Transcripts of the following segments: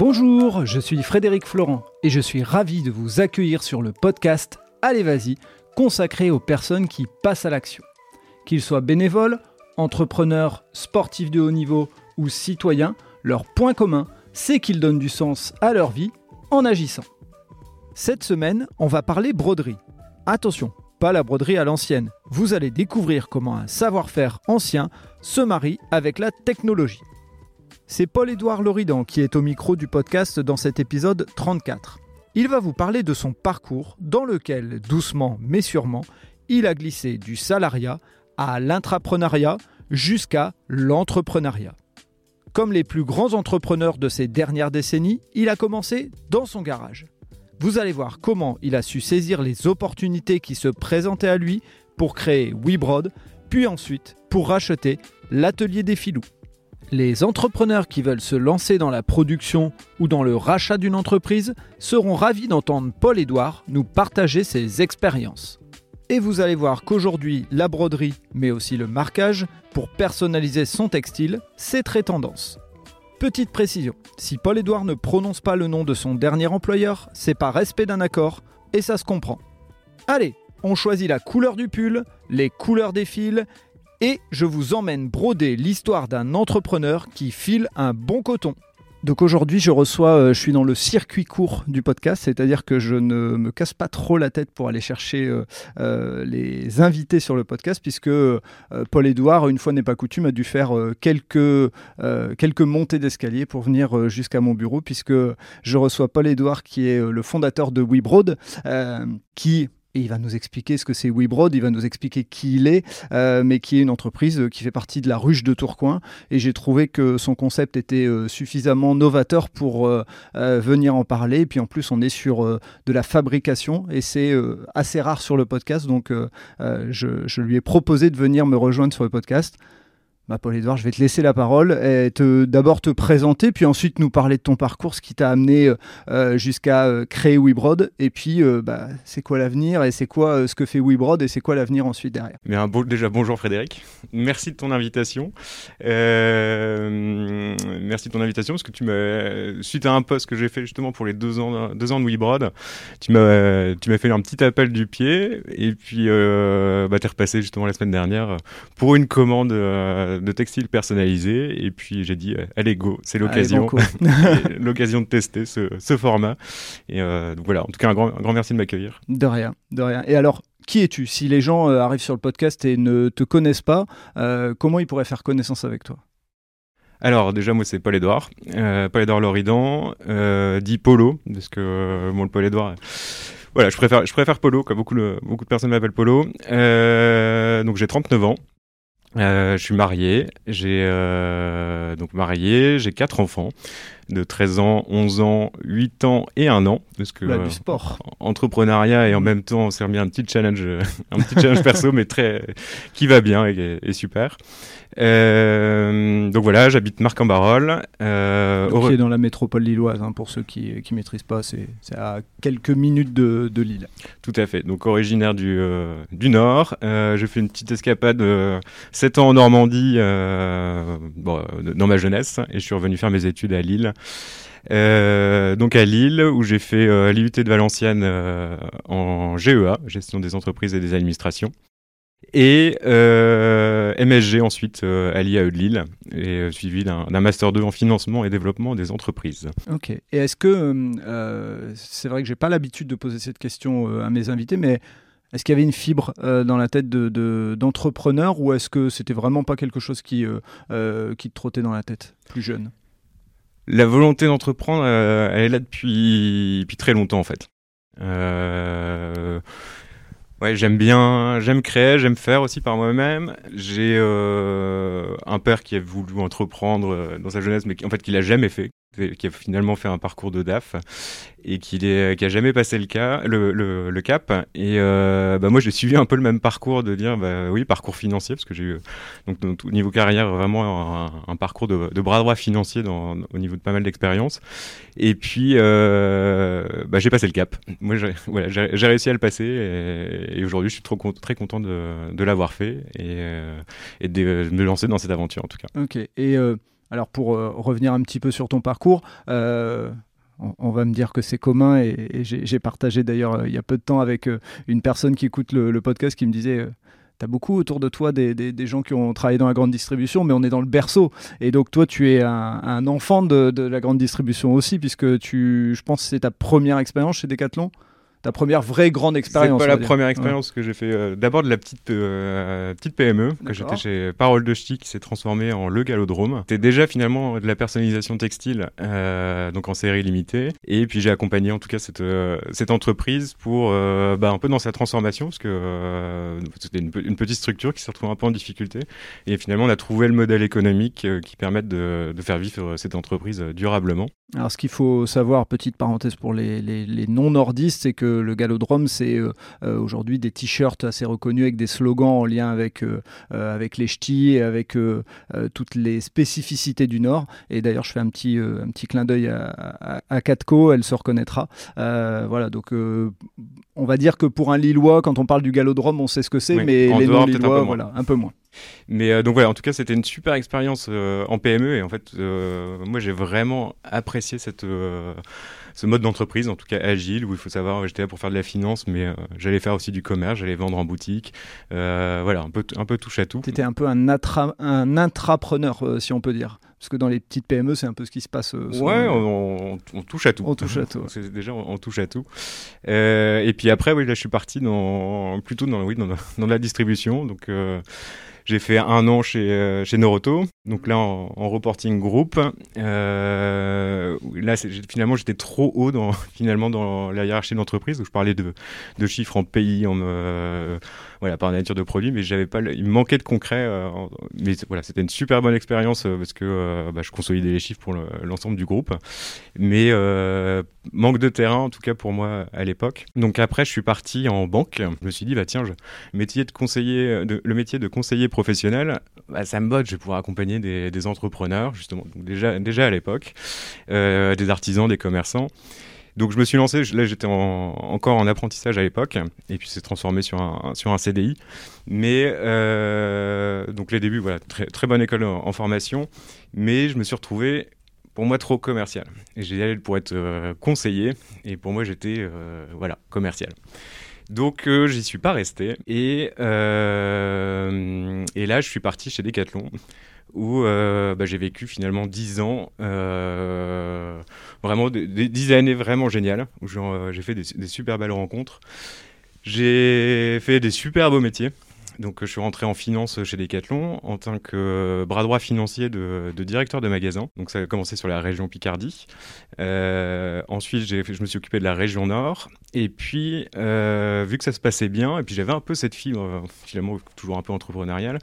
Bonjour, je suis Frédéric Florent et je suis ravi de vous accueillir sur le podcast Allez Vas-y, consacré aux personnes qui passent à l'action. Qu'ils soient bénévoles, entrepreneurs, sportifs de haut niveau ou citoyens, leur point commun, c'est qu'ils donnent du sens à leur vie en agissant. Cette semaine, on va parler broderie. Attention, pas la broderie à l'ancienne. Vous allez découvrir comment un savoir-faire ancien se marie avec la technologie. C'est Paul-Édouard Loridan qui est au micro du podcast dans cet épisode 34. Il va vous parler de son parcours dans lequel, doucement mais sûrement, il a glissé du salariat à l'intrapreneuriat jusqu'à l'entrepreneuriat. Comme les plus grands entrepreneurs de ces dernières décennies, il a commencé dans son garage. Vous allez voir comment il a su saisir les opportunités qui se présentaient à lui pour créer WeBroad, puis ensuite pour racheter l'atelier des filous. Les entrepreneurs qui veulent se lancer dans la production ou dans le rachat d'une entreprise seront ravis d'entendre Paul-Édouard nous partager ses expériences. Et vous allez voir qu'aujourd'hui, la broderie, mais aussi le marquage, pour personnaliser son textile, c'est très tendance. Petite précision, si Paul-Édouard ne prononce pas le nom de son dernier employeur, c'est par respect d'un accord, et ça se comprend. Allez, on choisit la couleur du pull, les couleurs des fils, et je vous emmène broder l'histoire d'un entrepreneur qui file un bon coton. Donc aujourd'hui, je reçois, euh, je suis dans le circuit court du podcast, c'est-à-dire que je ne me casse pas trop la tête pour aller chercher euh, euh, les invités sur le podcast, puisque Paul Édouard, une fois n'est pas coutume, a dû faire quelques, quelques montées d'escalier pour venir jusqu'à mon bureau, puisque je reçois Paul Édouard, qui est le fondateur de WeBroad, qui et il va nous expliquer ce que c'est WeBroad, il va nous expliquer qui il est, euh, mais qui est une entreprise euh, qui fait partie de la ruche de Tourcoing. Et j'ai trouvé que son concept était euh, suffisamment novateur pour venir en parler. Et puis en plus, on est sur de la fabrication et c'est assez rare sur le podcast. Donc je, je lui ai proposé de venir me rejoindre sur le podcast. Bah, Paul-Edouard, je vais te laisser la parole et d'abord te présenter, puis ensuite nous parler de ton parcours, ce qui t'a amené euh, jusqu'à euh, créer WeBroad, et puis euh, bah, c'est quoi l'avenir, et c'est quoi ce que fait WeBroad, et c'est quoi l'avenir ensuite derrière? Beau, déjà, bonjour Frédéric, merci de ton invitation. merci de ton invitation, parce que tu m'as, suite à un post que j'ai fait justement pour les deux ans, deux ans de WeBroad, tu m'as, tu m'as fait un petit appel du pied, et puis bah, tu es repassé justement la semaine dernière pour une commande de textile personnalisé. Et puis j'ai dit, euh, allez go, c'est l'occasion, l'occasion de tester ce, format. Et euh, donc voilà, en tout cas, un grand, grand merci de m'accueillir. De rien, de rien. Et alors, qui es-tu? Si les gens euh, arrivent sur le podcast et ne te connaissent pas, comment ils pourraient faire connaissance avec toi? Alors déjà moi c'est Paul Edouard, Paul Edouard Loridan, dit Polo parce que moi le Paul Edouard voilà, je préfère, je préfère Polo, comme beaucoup, beaucoup de personnes m'appellent Polo. donc j'ai 39 ans. Euh, je suis marié, j'ai euh, donc marié, j'ai quatre enfants de 13 ans, 11 ans, 8 ans et 1 an. Parce que, du sport. Euh, entrepreneuriat et en même temps, on s'est remis un petit challenge, un petit challenge perso, mais très, qui va bien et, super. Euh, donc voilà, j'habite Marc-en-Barol. Euh, qui est dans la métropole lilloise, hein, pour ceux qui ne maîtrisent pas, c'est à quelques minutes de, de, Lille. Tout à fait, donc originaire du, euh, du Nord. J'ai fait une petite escapade 7 ans en Normandie bon, dans ma jeunesse et je suis revenu faire mes études à Lille. Euh, donc à Lille, où j'ai fait euh, l'IUT de Valenciennes euh, en GEA, gestion des entreprises et des administrations. Et MSG ensuite à l'IAE de Lille, et suivi d'un Master 2 en financement et développement des entreprises. Ok. Et est-ce que, c'est vrai que j'ai pas l'habitude de poser cette question à mes invités, mais est-ce qu'il y avait une fibre dans la tête d'entrepreneur de, ou est-ce que c'était vraiment pas quelque chose qui, qui te trottait dans la tête plus jeune? La volonté d'entreprendre, euh, elle est là depuis, depuis très longtemps en fait. Euh, ouais, j'aime bien, j'aime créer, j'aime faire aussi par moi-même. J'ai euh, un père qui a voulu entreprendre dans sa jeunesse, mais qui, en fait qui l'a jamais fait qui a finalement fait un parcours de DAF et qui n'a jamais passé le, cap. Et euh, bah moi, j'ai suivi un peu le même parcours de dire, bah, oui, parcours financier, parce que j'ai eu, donc, au niveau carrière, vraiment un, parcours de, bras droit financier au niveau de pas mal d'expériences. Et puis, euh, bah, j'ai passé le cap. Moi, j'ai réussi à le passer et, aujourd'hui, je suis très content de, l'avoir fait et, euh, de, me lancer dans cette aventure, en tout cas. Ok. Et Alors pour revenir un petit peu sur ton parcours, on, va me dire que c'est commun et, j'ai partagé d'ailleurs il y a peu de temps avec une personne qui écoute le, podcast qui me disait tu as beaucoup autour de toi des, gens qui ont travaillé dans la grande distribution, mais on est dans le berceau. Et donc toi, tu es un, enfant de, de, la grande distribution aussi, puisque tu, je pense que c'est ta première expérience chez Decathlon? Ta première vraie grande expérience. C'est pas la première expérience que j'ai fait. Euh, d'abord de la petite euh, petite PME que j'étais chez Parole de Ch'ti qui s'est transformée en Le Galodrome. C'était déjà finalement de la personnalisation textile, euh, donc en série limitée. Et puis j'ai accompagné en tout cas cette cette entreprise pour bah, un peu dans sa transformation parce que c'était une, petite structure qui s'est retrouvée un peu en difficulté. Et finalement on a trouvé le modèle économique qui permette de, de, faire vivre cette entreprise durablement. Alors ce qu'il faut savoir, petite parenthèse pour les, les, les non-nordistes, c'est que le galodrome, c'est euh, euh, aujourd'hui des t-shirts assez reconnus avec des slogans en lien avec, euh, avec les ch'tis et avec toutes les spécificités du Nord. Et d'ailleurs, je fais un petit, un petit clin d'œil à, à, Katko, elle se reconnaîtra. voilà, donc on va dire que pour un Lillois, quand on parle du galodrome, on sait ce que c'est, mais les non-Lillois, voilà, un peu moins. Mais donc voilà, en tout cas, c'était une super expérience en PME et en fait, moi j'ai vraiment apprécié cette ce mode d'entreprise, en tout cas agile, où il faut savoir, j'étais là pour faire de la finance, mais euh, j'allais faire aussi du commerce, j'allais vendre en boutique, euh, voilà, un peu, un peu touche à tout. Tu étais un peu un, un intrapreneur, euh, si on peut dire. Parce que dans les petites PME, c'est un peu ce qui se passe. ouais, on, touche à tout. On touche à tout. déjà, on, touche à tout. et puis après, oui, là, je suis parti dans, plutôt dans, oui, dans, dans la distribution. Donc, j'ai fait un an chez, euh, chez Noroto, donc là en, reporting groupe. Euh, là, finalement, j'étais trop haut dans, finalement dans la hiérarchie de l'entreprise, je parlais de, de chiffres en pays, en, euh, voilà, par nature de produit, mais j'avais pas, il me manquait de concret. Euh, mais voilà, c'était une super bonne expérience euh, parce que euh, bah, je consolidais les chiffres pour l'ensemble du groupe. Mais manque de terrain, en tout cas pour moi à l'époque. Donc après, je suis parti en banque. Je me suis dit, bah tiens, je, métier de conseiller, le métier de conseiller professionnel, bah, ça me botte. Je vais pouvoir accompagner des, des entrepreneurs, justement, donc déjà, déjà à l'époque, des artisans, des commerçants. Donc je me suis lancé, là j'étais encore en apprentissage à l'époque, et puis c'est transformé sur un, sur un CDI. Mais euh, donc les débuts, voilà, très, très bonne école en, formation, mais je me suis retrouvé pour moi trop commercial. J'ai allé pour être euh, conseiller, et pour moi j'étais euh, voilà commercial. Donc j'y suis pas resté, et, et là je suis parti chez Decathlon où euh, bah, j'ai vécu finalement 10 ans, euh, vraiment des, 10 années vraiment géniales, où euh, j'ai fait des, super belles rencontres. J'ai fait des super beaux métiers. Donc je suis rentré en finance chez Decathlon en tant que bras droit financier de, directeur de magasin. Donc ça a commencé sur la région Picardie. ensuite je me suis occupé de la région Nord. Et puis vu que ça se passait bien, et puis j'avais un peu cette fibre finalement toujours un peu entrepreneuriale,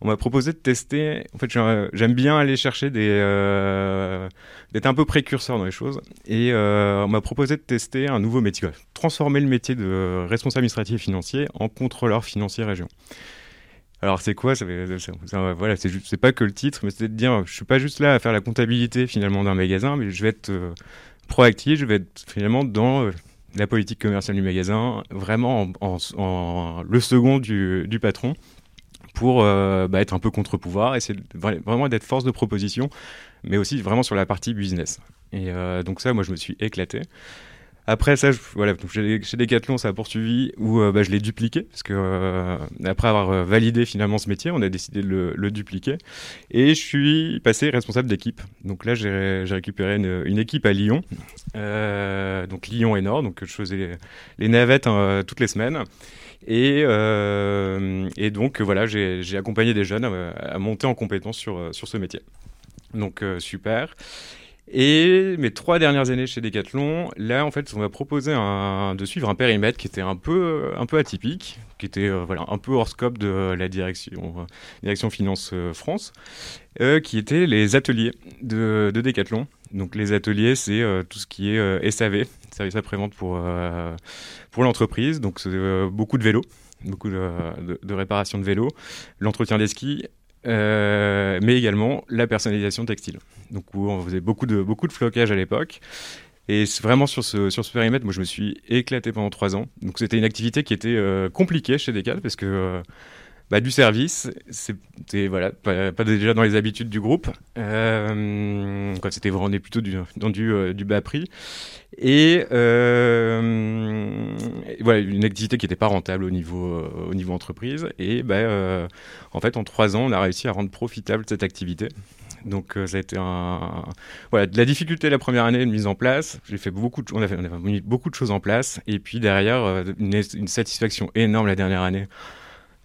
on m'a proposé de tester. En fait, j'aime bien aller chercher des. Euh, d'être un peu précurseur dans les choses. Et euh, on m'a proposé de tester un nouveau métier, transformer le métier de responsable administratif financier en contrôleur financier région. Alors c'est quoi? Voilà, c'est pas que le titre, mais c'est de dire, je suis pas juste là à faire la comptabilité finalement d'un magasin, mais je vais être euh, proactif, je vais être finalement dans la politique commerciale du magasin, vraiment en, le second du patron pour euh, bah, être un peu contre-pouvoir, et c'est vraiment d'être force de proposition, mais aussi vraiment sur la partie business. Et euh, donc ça, moi, je me suis éclaté. Après ça, je, voilà, chez, Decathlon, ça a poursuivi où euh, bah, je l'ai dupliqué parce que après avoir validé finalement ce métier, on a décidé de le, dupliquer et je suis passé responsable d'équipe. Donc là, j'ai récupéré une, équipe à Lyon, donc Lyon et Nord. Donc je faisais les, navettes hein, toutes les semaines et, euh, donc voilà, j'ai accompagné des jeunes à, monter en compétence sur, euh, sur ce métier. Donc euh, super. Et mes trois dernières années chez Decathlon, là en fait on m'a proposé de suivre un périmètre qui était un peu, un peu atypique, qui était voilà, un peu hors scope de la direction, direction Finance France, qui était les ateliers de, de Decathlon. Donc les ateliers c'est tout ce qui est SAV, service après-vente pour, euh, pour l'entreprise. Donc, euh, beaucoup de vélos, beaucoup de, de, réparation de vélos, l'entretien des skis, euh, mais également la personnalisation textile. Donc, où on faisait beaucoup de, beaucoup de flocage à l'époque. Et vraiment sur ce, sur ce périmètre, moi je me suis éclaté pendant trois ans. Donc c'était une activité qui était compliquée chez Decal parce que bah, du service, c'était voilà, pas, déjà dans les habitudes du groupe. Euh, c'était vraiment plutôt du, dans du, euh, du bas prix. Et, euh, voilà, une activité qui n'était pas rentable au niveau, euh, au niveau entreprise. Et bah, en fait, en trois ans, on a réussi à rendre profitable cette activité. Donc ça a été un voilà de la difficulté la première année de mise en place. J'ai fait beaucoup de on a, on a mis beaucoup de choses en place et puis derrière une satisfaction énorme la dernière année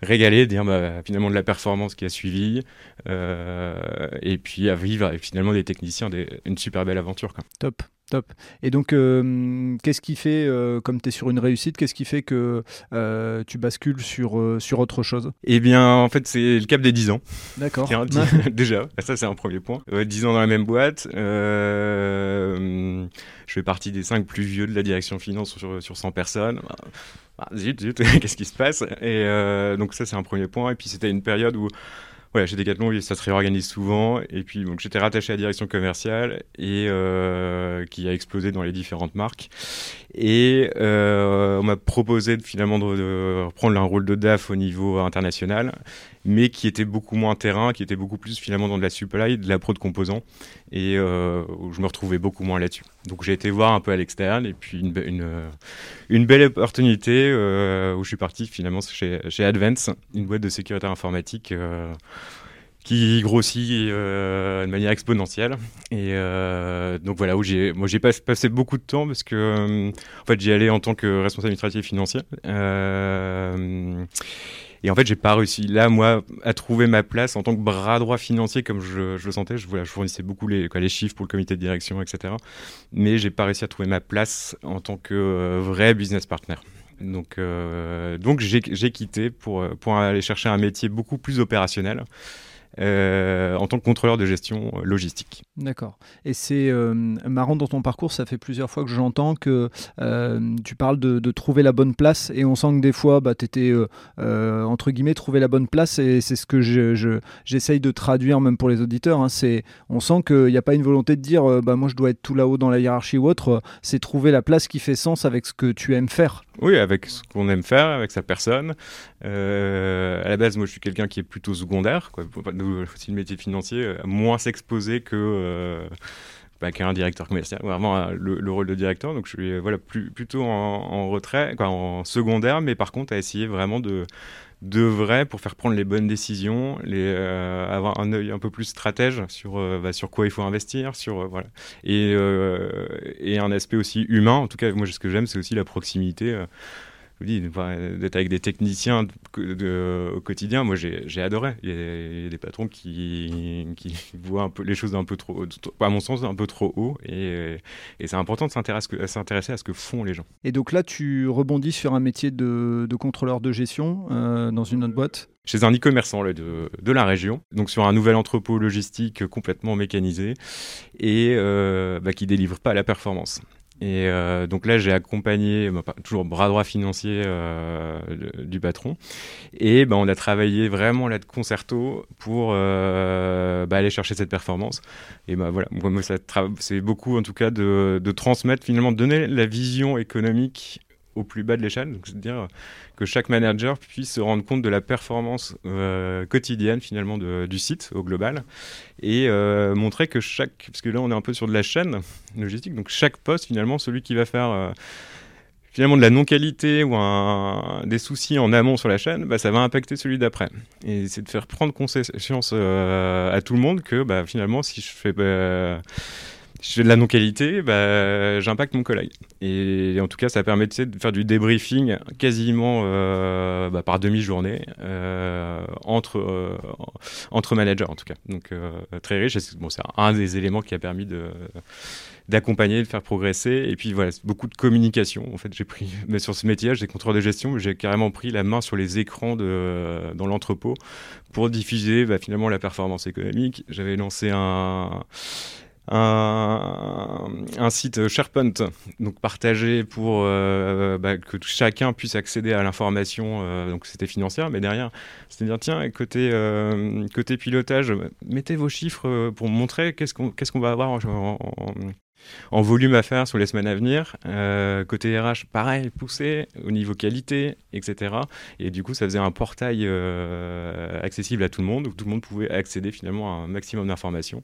régaler, dire bah, finalement de la performance qui a suivi, euh, et puis à vivre avec finalement des techniciens une super belle aventure. Quoi. Top. Top. Et donc, euh, qu'est-ce qui fait, euh, comme tu es sur une réussite, qu'est-ce qui fait que tu bascules sur, sur autre chose? Eh bien, en fait, c'est le cap des 10 ans. D'accord. déjà, ça c'est un premier point. 10 ans dans la même boîte. je fais partie des 5 plus vieux de la direction finance sur, sur 100 personnes. Ah, zut, zut, qu'est-ce qui se passe? Et euh, donc ça, c'est un premier point. Et puis c'était une période où voilà, chez Decathlon, ça se réorganise souvent. Et puis, donc, j'étais rattaché à la direction commerciale et euh, qui a explosé dans les différentes marques. Et euh, on m'a proposé de, finalement de, reprendre un rôle de DAF au niveau international, mais qui était beaucoup moins terrain, qui était beaucoup plus finalement dans de la supply, de la pro de composants, et euh, où je me retrouvais beaucoup moins là-dessus. Donc j'ai été voir un peu à l'externe, et puis une, une belle opportunité euh, où je suis parti finalement chez, chez Advance, une boîte de sécurité informatique. Euh, qui grossit euh, de manière exponentielle. Et euh, donc voilà, où j'ai, moi j'ai passé beaucoup de temps parce que euh, en fait j'y allais en tant que responsable administratif financier. Et en fait, j'ai pas réussi là, moi, à trouver ma place en tant que bras droit financier comme je, le sentais. Je, fournissais beaucoup les, chiffres pour le comité de direction, etc. Mais j'ai pas réussi à trouver ma place en tant que vrai business partner. Donc, donc j'ai, quitté pour, pour aller chercher un métier beaucoup plus opérationnel. Euh, en tant que contrôleur de gestion euh, logistique. D'accord. Et c'est euh, marrant dans ton parcours, ça fait plusieurs fois que j'entends que tu parles de, trouver la bonne place et on sent que des fois, bah, tu étais, entre guillemets, trouver la bonne place et c'est ce que j'essaye de traduire même pour les auditeurs. Hein. on sent qu'il n'y a pas une volonté de dire, bah, moi je dois être tout là-haut dans la hiérarchie ou autre, c'est trouver la place qui fait sens avec ce que tu aimes faire. Oui, avec ce qu'on aime faire, avec sa personne. à la base, moi je suis quelqu'un qui est plutôt secondaire. Quoi aussi le métier financier, euh, moins s'exposer que euh, bah, qu'un directeur commercial, vraiment euh, le, rôle de directeur. Donc je suis voilà plus, plutôt en, retrait, en secondaire, mais par contre à essayer vraiment de de vrai pour faire prendre les bonnes décisions, les, avoir un œil un peu plus stratège sur, bah, sur quoi il faut investir, sur voilà, et, et un aspect aussi humain. En tout cas, moi, ce que j'aime, c'est aussi la proximité d'être avec des techniciens au quotidien, moi j'ai adoré. Il y, a, des patrons qui, qui, voient un peu les choses un peu trop, à mon sens, un peu trop haut. Et, c'est important de s'intéresser à ce que font les gens. Et donc là, tu rebondis sur un métier de, contrôleur de gestion euh, dans une autre boîte? Chez un e-commerçant de, de, la région, donc sur un nouvel entrepôt logistique complètement mécanisé et euh, bah, qui délivre pas la performance. Et euh, donc là, j'ai accompagné, bah, toujours bras droit financier euh, du patron. Et bah, on a travaillé vraiment là de concerto pour euh, bah, aller chercher cette performance. Et bah, voilà, moi, c'est beaucoup en tout cas de, de transmettre, finalement, de donner la vision économique au plus bas de l'échelle, c'est-à-dire que chaque manager puisse se rendre compte de la performance euh, quotidienne finalement du site au global et euh, montrer que chaque, parce que là on est un peu sur de la chaîne logistique, donc chaque poste finalement, celui qui va faire euh, finalement de la non-qualité ou un, des soucis en amont sur la chaîne, bah, ça va impacter celui d'après. Et c'est de faire prendre conscience à tout le monde que bah, finalement si je fais... Bah, je fais de la non-qualité, bah, j'impacte mon collègue. Et en tout cas, ça permet de faire du débriefing quasiment euh, bah, par demi-journée euh, entre, euh, entre managers, en tout cas. Donc, très riche. Bon, c'est un des éléments qui a permis de d'accompagner, de faire progresser. Et puis voilà, beaucoup de communication. En fait, j'ai pris, mais sur ce métier, j'ai contrôle de gestion, j'ai carrément pris la main sur les écrans de, dans l'entrepôt pour diffuser bah, finalement la performance économique. J'avais lancé un un, site SharePoint, donc partagé pour euh, bah, que chacun puisse accéder à l'information, euh, donc c'était financière, mais derrière, c'était dire tiens, côté, euh, côté pilotage, mettez vos chiffres pour montrer qu'est-ce qu'on qu'est-ce va avoir en volume à faire sur les semaines à venir. Euh, côté RH, pareil, poussé au niveau qualité, etc. Et du coup, ça faisait un portail euh, accessible à tout le monde, où tout le monde pouvait accéder finalement à un maximum d'informations.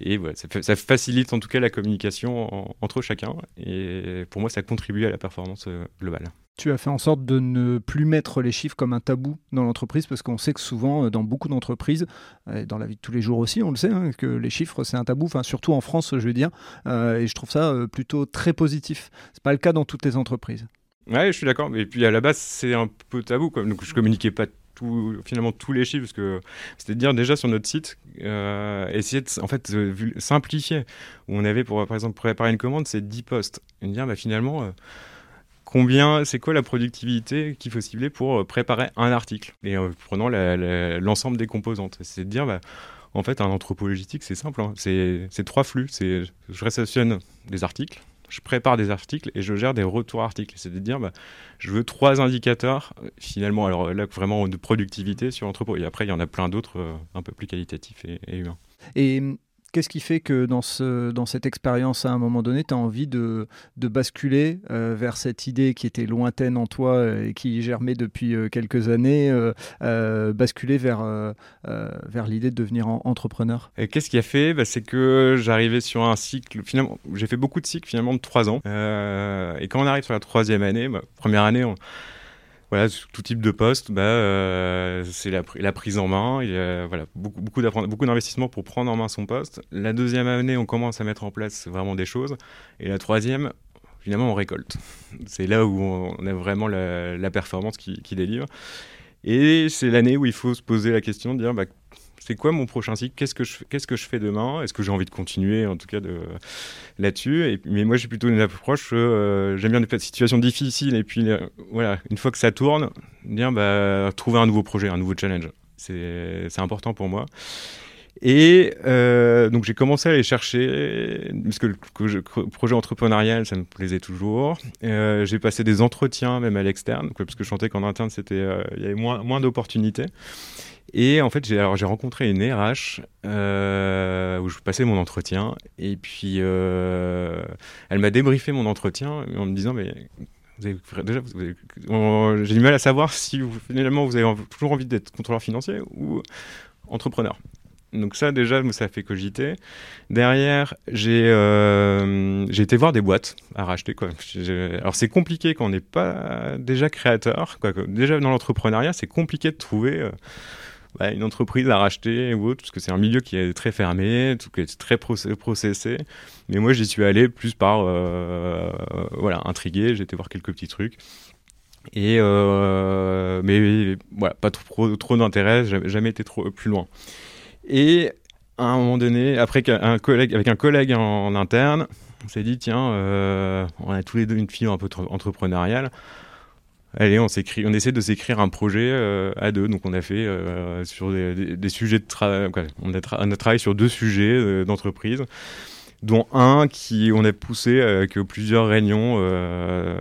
Et voilà, ça, facilite en tout cas la communication entre chacun. Et pour moi, ça contribue à la performance euh, globale. Tu as fait en sorte de ne plus mettre les chiffres comme un tabou dans l'entreprise, parce qu'on sait que souvent, dans beaucoup d'entreprises, dans la vie de tous les jours aussi, on le sait, hein, que les chiffres, c'est un tabou, enfin, surtout en France, je veux dire. et je trouve ça plutôt très positif. C'est pas le cas dans toutes les entreprises. Ouais, je suis d'accord. Et puis à la base, c'est un peu tabou. Donc je communiquais pas finalement tous les chiffres, parce que c'est-à-dire déjà sur notre site, euh, essayer de en fait, simplifier. Où on avait, pour, par exemple, préparer une commande, c'est 10 postes. Et dire, bah, finalement, euh, combien, c'est quoi la productivité qu'il faut cibler pour euh, préparer un article Et en prenant l'ensemble des composantes. C'est de dire, bah, en fait, un entrepôt logistique, c'est simple. Hein. C'est trois flux. Je réceptionne des articles, je prépare des articles et je gère des retours articles. C'est de dire, bah, je veux trois indicateurs, finalement, alors là, vraiment de productivité sur l'entrepôt. Et après, il y en a plein d'autres euh, un peu plus qualitatifs et, et humains. Et Qu'est-ce qui fait que dans, ce, dans cette expérience, à un moment donné, tu as envie de, de basculer euh, vers cette idée qui était lointaine en toi euh, et qui germait depuis euh, quelques années, basculer vers, vers l'idée de devenir entrepreneur? Qu'est-ce qui a fait? Bah, C'est que j'arrivais sur un cycle, finalement, j'ai fait beaucoup de cycles finalement de trois ans. et quand on arrive sur la troisième année, bah, première année, on voilà, tout type de poste, bah, euh, c'est la, prise en main. Voilà, beaucoup, beaucoup, beaucoup pour prendre en main son poste. La deuxième année, on commence à mettre en place vraiment des choses. Et la troisième, finalement, on récolte. C'est là où on a vraiment la, performance qui, qui, délivre. Et c'est l'année où il faut se poser la question de dire bah, c'est quoi mon prochain cycle? Qu'est-ce que je qu'est-ce que je fais demain? Est-ce que j'ai envie de continuer en tout cas de là-dessus? Mais moi j'ai plutôt une approche euh, j'aime bien des situations difficiles et puis euh, voilà une fois que ça tourne, bah trouver un nouveau projet, un nouveau challenge. C'est important pour moi. Et euh, donc j'ai commencé à aller chercher, parce que le, projet entrepreneurial, ça me plaisait toujours. j'ai passé des entretiens même à l'externe, parce que je sentais qu'en interne, c'était, il y avait moins, moins d'opportunités. Et en fait, j'ai, rencontré une RH euh, où je passais mon entretien. Et puis, euh, elle m'a débriefé mon entretien en me disant Mais déjà, j'ai du mal à savoir si finalement vous avez toujours envie d'être contrôleur financier ou entrepreneur. Donc ça déjà, ça fait cogiter. Derrière, j'ai euh, été voir des boîtes à racheter. Quoi. Alors c'est compliqué quand on n'est pas déjà créateur. Déjà dans l'entrepreneuriat, c'est compliqué de trouver bah, une entreprise à racheter ou autre, parce que c'est un milieu qui est très fermé, tout, qui est très processé. Mais moi, j'y suis allé plus par, euh, voilà, intrigué, j'ai été voir quelques petits trucs. Et euh, mais voilà, pas trop, trop d'intérêt, jamais, jamais été trop plus loin. Et à un moment donné, après un collègue, avec un collègue en, interne, on s'est dit tiens, euh, on a tous les deux une fille un peu entrepreneuriale allez, on, essaie de s'écrire un projet euh, à deux. Donc on a fait euh, sur des, sujets de travail, on, a travaillé sur deux sujets d'entreprise dont un qui on a poussé avec plusieurs réunions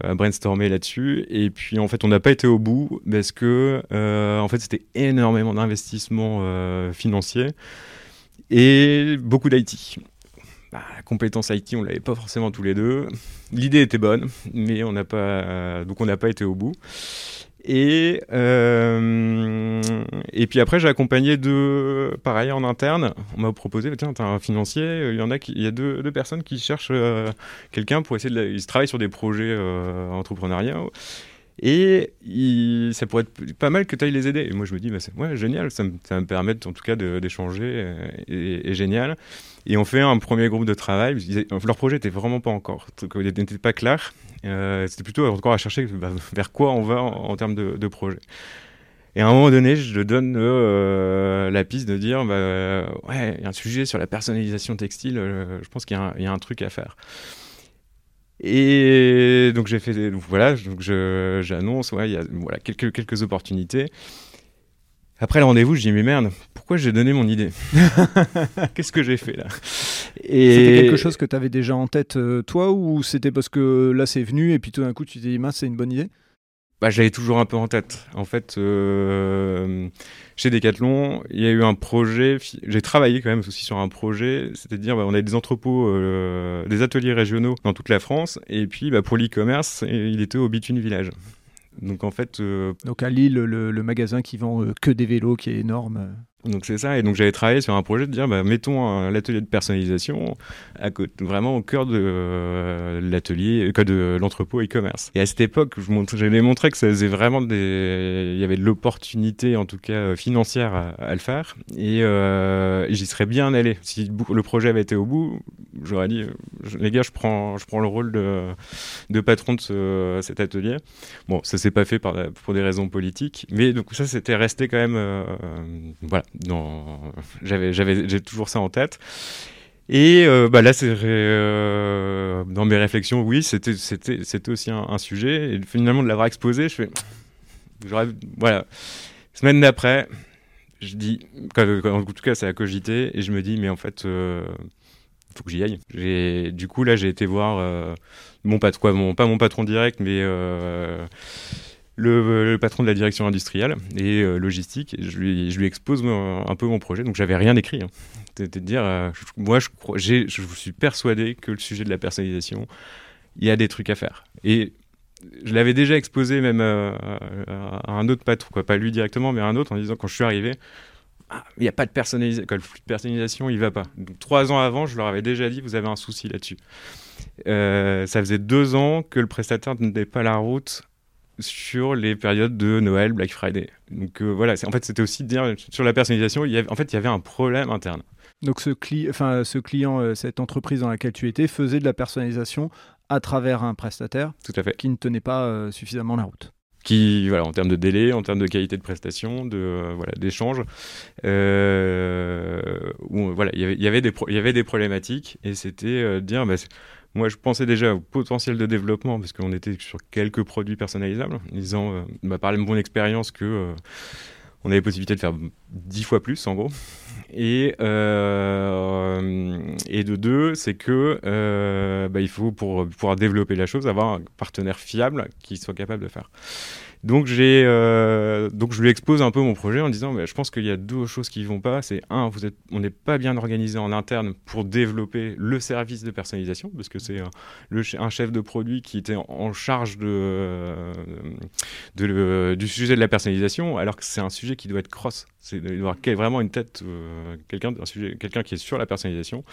à brainstormer là-dessus et puis en fait on n'a pas été au bout parce que en fait c'était énormément d'investissements financiers et beaucoup d'IT bah, la compétence IT, on l'avait pas forcément tous les deux. L'idée était bonne, mais on n'a pas, on n'a pas été au bout. Et, euh, et puis après, j'ai accompagné deux, pareil, en interne. On m'a proposé, tiens, as un financier, il y en a il y a deux, deux personnes qui cherchent euh, quelqu'un pour essayer de, ils travaillent sur des projets euh, entrepreneuriaux. Et ça pourrait être pas mal que tu ailles les aider. Et moi, je me dis, bah, ouais, génial, ça, me, ça me permet en tout cas d'échanger et, et, génial. Et on fait un premier groupe de travail. leur projet n'était vraiment pas encore, n'était pas clair. Euh, C'était plutôt encore à chercher bah, vers quoi on va en, termes de, projet. Et à un moment donné, je donne euh, la piste de dire, bah, ouais, il y a un sujet sur la personnalisation textile, euh, je pense qu'il y, a un truc à faire. Et donc j'ai fait, voilà, j'annonce, il y a voilà, quelques, quelques opportunités. Après le rendez-vous, je dis mais merde, pourquoi j'ai donné mon idée Qu'est-ce que j'ai fait là et... C'était quelque chose que tu avais déjà en tête euh, toi ou c'était parce que là c'est venu et puis tout d'un coup tu t'es dit mince c'est une bonne idée? Bah, j'avais toujours un peu en tête. En fait, euh, chez Decathlon, il y a eu un projet. J'ai travaillé quand même aussi sur un projet, c'est-à-dire bah, on avait des entrepôts, euh, des ateliers régionaux dans toute la France, et puis bah, pour l'e-commerce, il était au Bitune Village. Donc en fait. Euh, Donc à Lille, le, le magasin qui vend que des vélos, qui est énorme. Donc c'est ça, et donc j'avais travaillé sur un projet de dire, bah, mettons l'atelier de personnalisation à côté, vraiment au cœur de euh, l'atelier, de l'entrepôt e-commerce. Et à cette époque, je j'allais montrer que ça faisait vraiment des, il y avait de l'opportunité, en tout cas euh, financière, à, le faire, et euh, j'y serais bien allé. Si le projet avait été au bout, j'aurais dit, les gars, je prends, je prends le rôle de, de patron de cet atelier. Bon, ça s'est pas fait par, pour des raisons politiques, mais donc ça, c'était resté quand même, voilà j'avais, j'avais, j'ai toujours ça en tête. Et euh, bah là, c'est euh, dans mes réflexions, oui, c'était, c'était, c'était aussi un, sujet. Et finalement, de l'avoir exposé, je fais, voilà. Semaine d'après, je dis, en tout cas, ça a cogité, et je me dis, mais en fait, il euh, faut que j'y aille. J'ai, du coup, là, j'ai été voir mon patron, pas mon patron direct, mais le, patron de la direction industrielle et euh, logistique. je, lui, expose un, peu mon projet. Donc, j'avais rien écrit. Hein. C'était de dire, euh, moi, je, je suis persuadé que le sujet de la personnalisation, il y a des trucs à faire. Et je l'avais déjà exposé même euh, à un autre patron, pas lui directement, mais à un autre, en disant quand je suis arrivé, ah, il n'y a pas de personnalisation, le flux de personnalisation, il va pas. Donc, trois ans avant, je leur avais déjà dit, vous avez un souci là-dessus. ça faisait deux ans que le prestataire ne tenait pas la route sur les périodes de Noël, Black Friday. Donc euh, voilà, en fait c'était aussi de dire sur la personnalisation, il y avait, en fait il y avait un problème interne. Donc ce, enfin, ce client, euh, cette entreprise dans laquelle tu étais faisait de la personnalisation à travers un prestataire Tout à fait. qui ne tenait pas euh, suffisamment la route. Qui, voilà, en termes de délai, en termes de qualité de prestation, de voilà, d'échange, voilà, il y avait, y avait des, il y avait des problématiques et c'était dire, bah, moi, je pensais déjà au potentiel de développement parce qu'on était sur quelques produits personnalisables, disant, euh, bah, par mon expérience, que euh, on avait possibilité de faire dix fois plus, en gros. Et, euh, et de deux, c'est que bah, il faut pour pouvoir développer la chose avoir un partenaire fiable qui soit capable de faire. Euh, donc je lui expose un peu mon projet en disant je pense qu'il y a deux choses qui ne vont pas. C'est un, vous êtes, on n'est pas bien organisé en interne pour développer le service de personnalisation, parce que c'est un, chef de produit qui était en, charge de, de, du sujet de la personnalisation, alors que c'est un sujet qui doit être cross. C'est d'avoir vraiment une tête, euh, quelqu'un quelqu'un qui est sur la personnalisation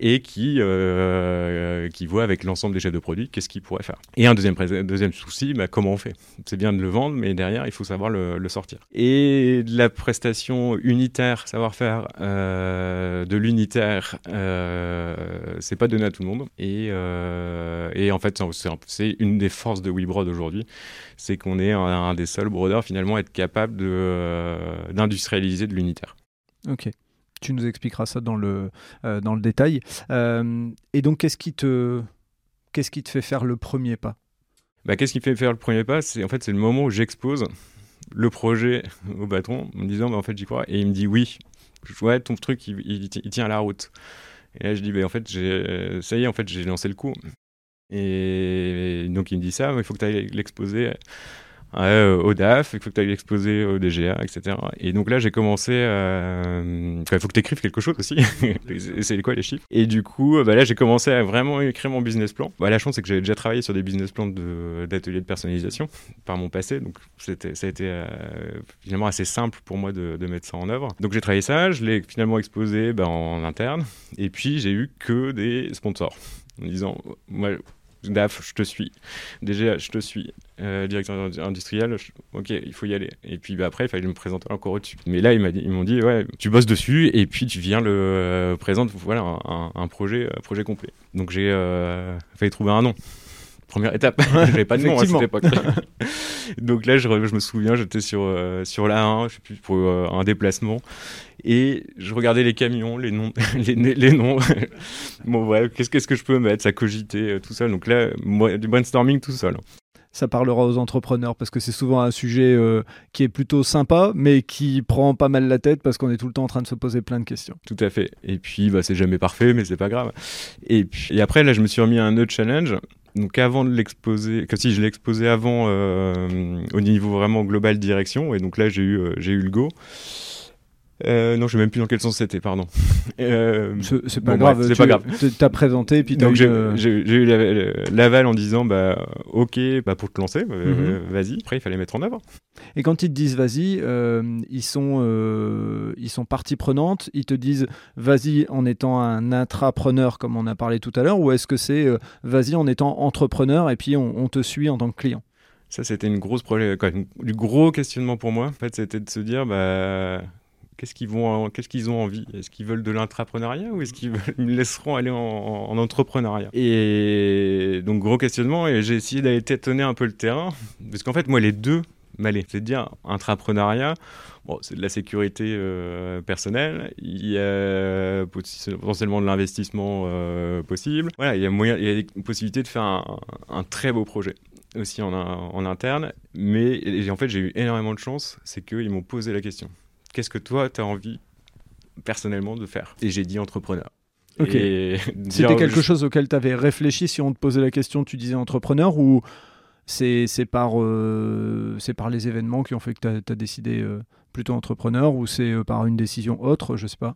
et qui, euh, qui voit avec l'ensemble des chefs de produits qu'est-ce qu'il pourrait faire. Et un deuxième, deuxième souci, bah, comment on fait? C'est bien vendre, mais derrière, il faut savoir le, sortir. Et de la prestation unitaire, savoir-faire euh, de l'unitaire, c'est pas donné à tout le monde. Et, et en fait, c'est une des forces de WeBrod aujourd'hui, c'est qu'on est un, des seuls brodeurs finalement à être capable d'industrialiser réaliser de l'unitaire. Ok. Tu nous expliqueras ça dans le, euh, dans le détail. Euh, et donc, qu'est-ce qui, te, qu'est-ce qui te fait faire le premier pas? Bah, Qu'est-ce qui fait faire le premier pas? C'est en fait c'est le moment où j'expose le projet au patron en me disant bah, en fait j'y crois. Et il me dit oui. Ouais ton truc il, il, tient à la route. Et là je dis bah, en fait j'ai, ça y est en fait j'ai lancé le coup. Et donc il me dit ça il faut que tu ailles l'exposer euh, au DAF, il faut que tu ailles l'exposer au DGA, etc. Et donc là, j'ai commencé. Euh... Il faut que tu écrives quelque chose aussi. c'est quoi les chiffres? Et du coup, bah là, j'ai commencé à vraiment écrire mon business plan. Bah, la chance, c'est que j'avais déjà travaillé sur des business plans d'ateliers de, personnalisation par mon passé. Donc ça a été euh, finalement assez simple pour moi de, mettre ça en œuvre. Donc j'ai travaillé ça, je l'ai finalement exposé bah, en interne. Et puis, j'ai eu que des sponsors en disant moi DAF, je te suis. DGA, je te suis. Euh, directeur industriel, ok, il faut y aller. Et puis bah, après, il fallait me présenter encore au-dessus. Mais là, ils m'ont dit, ouais, tu bosses dessus et puis tu viens le euh, présenter voilà, un, projet, un projet complet. Donc j'ai euh, failli trouver un nom. Première étape, j'avais pas de nom à cette époque. Donc là, je, je me souviens, j'étais sur, euh, sur la 1, je sais plus, pour un déplacement. Et je regardais les camions, les noms. les, les noms. bon, ouais, qu'est-ce que je peux mettre? Ça cogitait tout seul. Donc là, moi, du brainstorming tout seul ça parlera aux entrepreneurs parce que c'est souvent un sujet euh, qui est plutôt sympa mais qui prend pas mal la tête parce qu'on est tout le temps en train de se poser plein de questions. Tout à fait. Et puis bah, c'est jamais parfait mais c'est pas grave. Et puis et après là je me suis remis à un autre challenge donc avant de l'exposer, que si je l'ai avant euh, au niveau vraiment global direction, et donc là j'ai eu, euh, j'ai eu le go. Euh, non, je sais même plus dans quel sens c'était, pardon. Euh, c'est pas, grave, c'est pas grave. T'as présenté, puis donc j'ai eu l'aval en disant bah ok, bah pour te lancer, mhm. vas-y. Après il fallait mettre en avant. Et quand ils te disent vas-y, ils sont ils sont partie prenante, ils te disent vas-y en étant un intrapreneur comme on a parlé tout à l'heure, ou est-ce que c'est vas-y en étant entrepreneur et puis on, on te suit en tant que client? Ça, c'était une grosse problème, du gros questionnement pour moi. En fait, c'était de se dire, bah, qu'est-ce qu'ils vont, qu'est-ce qu'ils ont envie? Est-ce qu'ils veulent de l'intrapreneuriat ou est-ce qu'ils me laisseront aller en, entrepreneuriat? Et donc gros questionnement et j'ai essayé d'aller tâtonner un peu le terrain parce qu'en fait moi les deux m'allaient. C'est à dire intrapreneuriat. Bon, c'est de la sécurité euh, personnelle, il y a potentiellement de l'investissement euh, possible. Voilà, il y a moyen, il y a une possibilité de faire un, très beau projet aussi en interne. Mais en fait, j'ai eu énormément de chance, c'est qu'ils m'ont posé la question qu'est-ce que toi, tu as envie personnellement de faire? Et j'ai dit entrepreneur. Ok. C'était quelque chose auquel tu avais réfléchi si on te posait la question, tu disais entrepreneur ou c'est par, euh, par les événements qui ont fait que tu as, décidé euh, plutôt entrepreneur ou c'est euh, par une décision autre, je sais pas?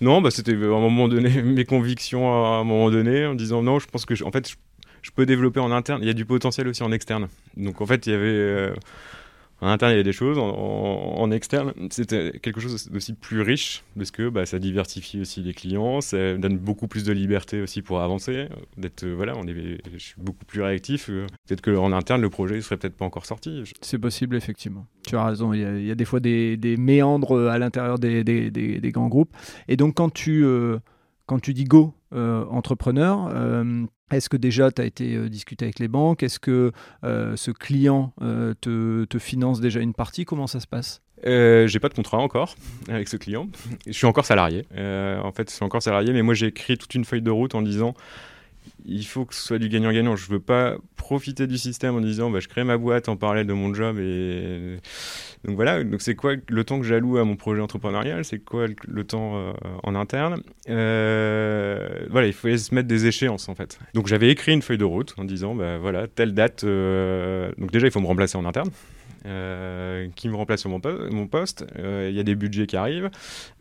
Non, bah, c'était à un moment donné mes convictions à un moment donné en disant non, je pense que en fait je, je, peux développer en interne, il y a du potentiel aussi en externe. Donc en fait, il y avait en interne, il y a des choses. En, externe, c'était quelque chose d'aussi plus riche parce que bah, ça diversifie aussi les clients, ça donne beaucoup plus de liberté aussi pour avancer. D'être, euh, voilà, on est, je suis beaucoup plus réactif. Euh, peut-être qu'en interne, le projet ne serait peut-être pas encore sorti. C'est possible, effectivement. Tu as raison. Il y a, des fois des, méandres à l'intérieur des, grands groupes. Et donc, quand tu, euh, quand tu dis go, entrepreneur, est-ce que déjà tu as été euh, discuté avec les banques? Est-ce que euh, ce client euh, te, te, finance déjà une partie? Comment ça se passe? J'ai pas de contrat encore avec ce client. Je suis encore salarié. en fait, je suis encore salarié, mais moi j'ai écrit toute une feuille de route en disant il faut que ce soit du gagnant-gagnant. Je veux pas profiter du système en disant bah, je crée ma boîte en parallèle de mon job et donc voilà. Donc c'est quoi le temps que j'alloue à mon projet entrepreneurial? C'est quoi le, temps euh, en interne? Euh, Voilà, il fallait se mettre des échéances en fait. Donc j'avais écrit une feuille de route en disant bah voilà telle date. Euh, donc déjà il faut me remplacer en interne. Euh, qui me remplace sur mon, poste. Euh, il y a des budgets qui arrivent.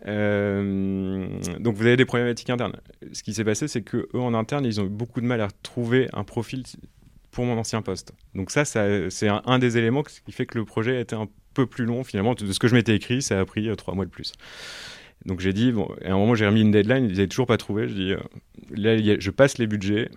Euh, donc vous avez des problématiques internes. Ce qui s'est passé, c'est que eux en interne, ils ont eu beaucoup de mal à trouver un profil pour mon ancien poste. Donc ça, c'est un, des éléments qui fait que le projet a été un peu plus long finalement. De ce que je m'étais écrit, ça a pris trois mois de plus. Donc j'ai dit, bon, à un moment j'ai remis une deadline, ils n'avaient toujours pas trouvé. Je dis, là je passe les budgets,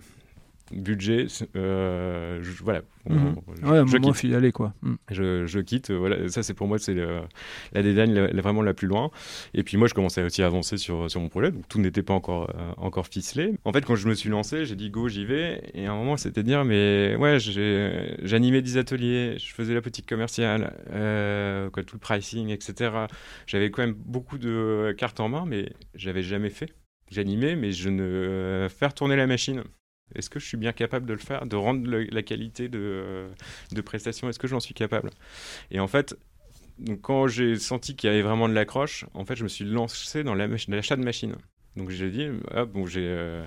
budget, euh, je, voilà. Ouais, je, quitte. y aller quoi. Mm. Je, je, quitte, voilà. Ça c'est pour moi c'est la deadline vraiment la plus loin. Et puis moi je commençais aussi à avancer sur, sur mon projet, donc tout n'était pas encore euh, encore ficelé. En fait quand je me suis lancé, j'ai dit go j'y vais. Et à un moment c'était dire mais ouais j'animais des ateliers, je faisais la petite commerciale, euh, quoi, tout le pricing, etc. J'avais quand même beaucoup de cartes en main, mais j'avais jamais fait. J'animais, mais je ne faire tourner la machine. Est-ce que je suis bien capable de le faire, de rendre la qualité de, de prestation? Est-ce que j'en suis capable? Et en fait, donc quand j'ai senti qu'il y avait vraiment de l'accroche, en fait, je me suis lancé dans l'achat de machines. Donc j'ai dit, bon, j'ai euh,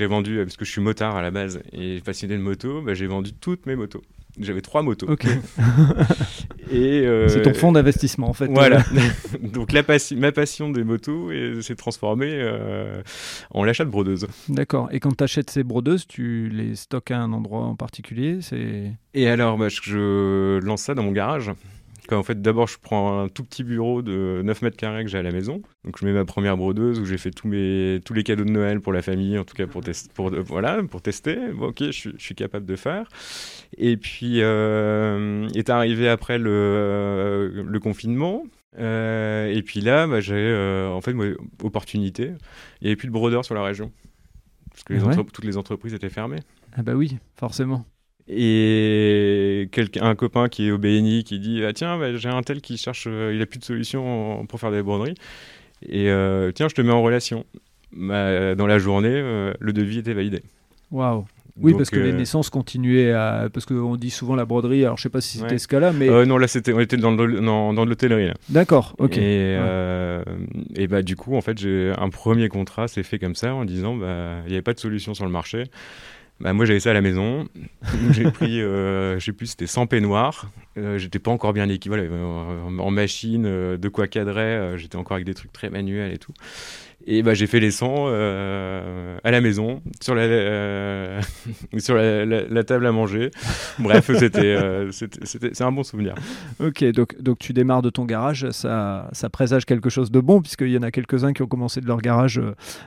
vendu, parce que je suis motard à la base et passionné de moto, bah, j'ai vendu toutes mes motos. J'avais trois motos. Ok. et euh, c'est ton fonds d'investissement en fait. Voilà. Donc la ma passion des motos s'est transformée euh, en l'achat de brodeuses. D'accord. Et quand tu achètes ces brodeuses, tu les stockes à un endroit en particulier C'est. Et alors, bah, je lance ça dans mon garage en fait, d'abord, je prends un tout petit bureau de 9 mètres carrés que j'ai à la maison. Donc, je mets ma première brodeuse où j'ai fait tous, mes, tous les cadeaux de Noël pour la famille, en tout cas pour, tester pour, euh, voilà, pour tester. ok, je, suis capable de faire. Et puis, euh, est arrivé après le, euh, le confinement. et puis là, bah, j'ai en fait opportunité. Il n'y avait plus de brodeurs sur la région. Parce que toutes les entreprises étaient fermées. Ah bah oui, forcément et quelqu'un, un copain qui est au BNI qui dit ah, tiens bah, j'ai un tel qui cherche euh, il a plus de solution pour faire des broderies et euh, tiens je te mets en relation bah, dans la journée euh, le devis était validé waouh oui, parce que les naissances continuaient à. Parce qu'on dit souvent la broderie, alors je sais pas si c'était ce cas-là, mais. non, là, c'était, on était dans, dans, l'hôtellerie. D'accord, ok. Et, et bah, du coup, en fait, j'ai un premier contrat s'est fait comme ça en disant bah, il n'y avait pas de solution sur le marché. Bah, moi j'avais ça à la maison. j'ai pris, euh, sais plus, c'était 100 peignoirs. Euh, j'étais pas encore bien équipé, en machine, de quoi cadrer. j'étais encore avec des trucs très manuels et tout. Et bah, j'ai fait les 100 euh, à la maison, sur la, euh, sur la, table à manger. Bref, euh, c'était, c'est un bon souvenir. Ok, donc, donc tu démarres de ton garage, ça, ça présage quelque chose de bon, puisqu'il y en a quelques-uns qui ont commencé de leur garage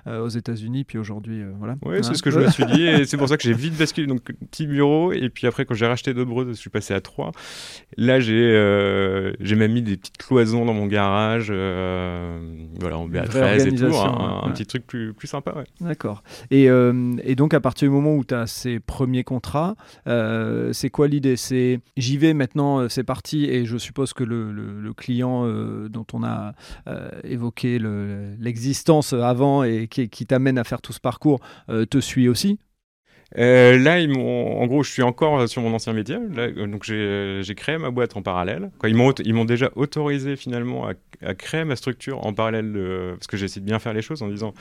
aux États-Unis, puis aujourd'hui, voilà. Oui, c'est ce que je me suis dit, et c'est pour ça que j'ai vite basculé. Donc, petit bureau, et puis après, quand j'ai racheté d'autres je suis passé à 3. Là, j'ai, j'ai même mis des petites cloisons dans mon garage, voilà, en BA13 et tout un, petit truc plus, plus sympa. Ouais. D'accord. Et, euh, et, donc, à partir du moment où tu as ces premiers contrats, euh, c'est quoi l'idée? C'est j'y vais maintenant, euh, c'est parti, et je suppose que le, le, client dont on a évoqué l'existence avant et qui, qui t'amène à faire tout ce parcours te suit aussi? Là, ils en gros, je suis encore sur mon ancien métier. donc, j'ai créé ma boîte en parallèle. ils m'ont déjà autorisé finalement à, créer ma structure en parallèle de, parce que j'essaie de bien faire les choses en disant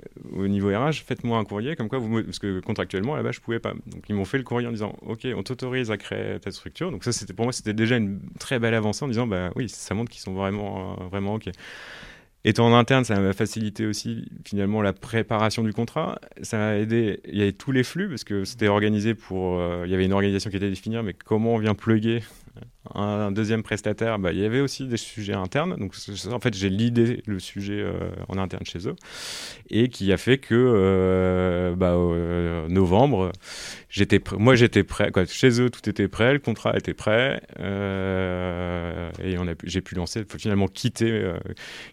euh, au niveau RH, faites-moi un courrier comme quoi parce que contractuellement là-bas je pouvais pas. Donc ils m'ont fait le courrier en disant OK, on t'autorise à créer ta structure. Donc ça c'était pour moi c'était déjà une très belle avancée en disant bah oui, ça montre qu'ils sont vraiment euh, vraiment OK. Étant en interne, ça m'a facilité aussi finalement la préparation du contrat. Ça m'a aidé. Il y avait tous les flux parce que c'était organisé pour. Euh, il y avait une organisation qui était définie, mais comment on vient plugger un deuxième prestataire, bah, il y avait aussi des sujets internes. Donc, en fait, j'ai l'idée le sujet euh, en interne chez eux et qui a fait que euh, bah, euh, novembre, j'étais moi j'étais prêt. Quoi. Chez eux, tout était prêt, le contrat était prêt et on a j'ai pu lancer, finalement quitter,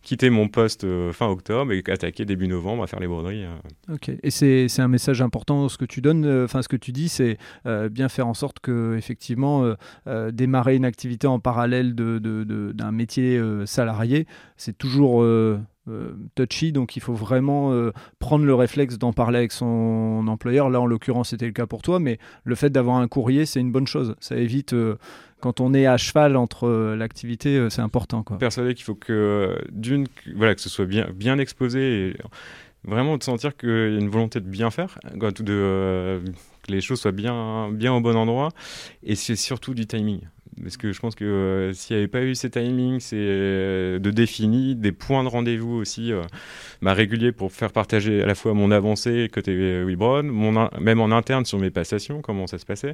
quitter mon poste fin octobre et attaquer début novembre à faire les broderies. Ok. Et c'est un message important ce que tu donnes. Enfin, ce que tu dis, c'est bien faire en sorte que effectivement démarrer une activité en parallèle d'un de, métier euh, salarié, c'est toujours euh, euh, touchy, donc il faut vraiment prendre le réflexe d'en parler avec son employeur. Là, en l'occurrence, c'était le cas pour toi, mais le fait d'avoir un courrier, c'est une bonne chose. Ça évite, quand on est à cheval entre l'activité, c'est important. Quoi. Persuadé qu'il faut que, d'une, voilà, que ce soit bien, bien exposé et vraiment de sentir qu'il y a une volonté de bien faire, de, que les choses soient bien, bien au bon endroit, et c'est surtout du timing. Parce que je pense que euh, s'il n'y avait pas eu ces timings, c'est euh, de définis, des points de rendez-vous aussi euh, bah, réguliers pour faire partager à la fois mon avancée côté Webron, mon même en interne sur mes passations, comment ça se passait.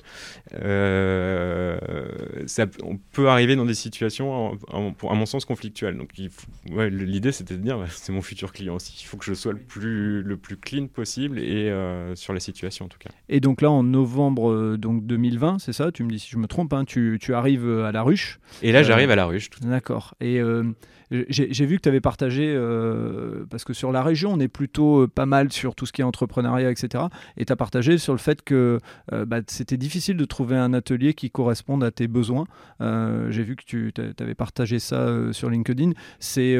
ça, on peut arriver dans des situations, à mon sens, conflictuelles. Donc l'idée, c'était de dire, bah, c'est mon futur client aussi. Il faut que je sois le plus, le plus clean possible et sur la situation en tout cas. Et donc là, en novembre donc 2020, c'est ça? Tu me dis si je me trompe, hein, tu, tu arrives euh, à la ruche. Et là, j'arrive euh, à la ruche. D'accord. Et euh, j'ai vu que tu avais partagé, parce que sur la région, on est plutôt pas mal sur tout ce qui est entrepreneuriat, etc. Et tu as partagé sur le fait que bah, c'était difficile de trouver un atelier qui corresponde à tes besoins. j'ai vu que tu avais partagé ça sur LinkedIn. C'est.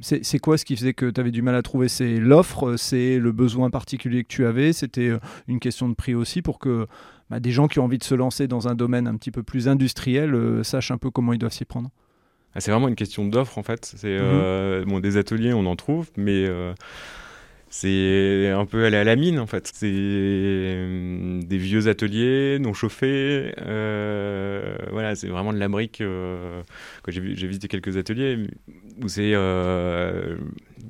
c'est quoi ce qui faisait que tu avais du mal à trouver? C'est l'offre, c'est le besoin particulier que tu avais, c'était une question de prix aussi pour que bah, des gens qui ont envie de se lancer dans un domaine un petit peu plus industriel euh, sachent un peu comment ils doivent s'y prendre ah, C'est vraiment une question d'offre en fait. C'est, mhm. euh, bon, des ateliers, on en trouve, mais euh, c'est un peu aller à la mine en fait. C'est des vieux ateliers non chauffés. voilà, c'est vraiment de la brique. j'ai, j'ai visité quelques ateliers où c'est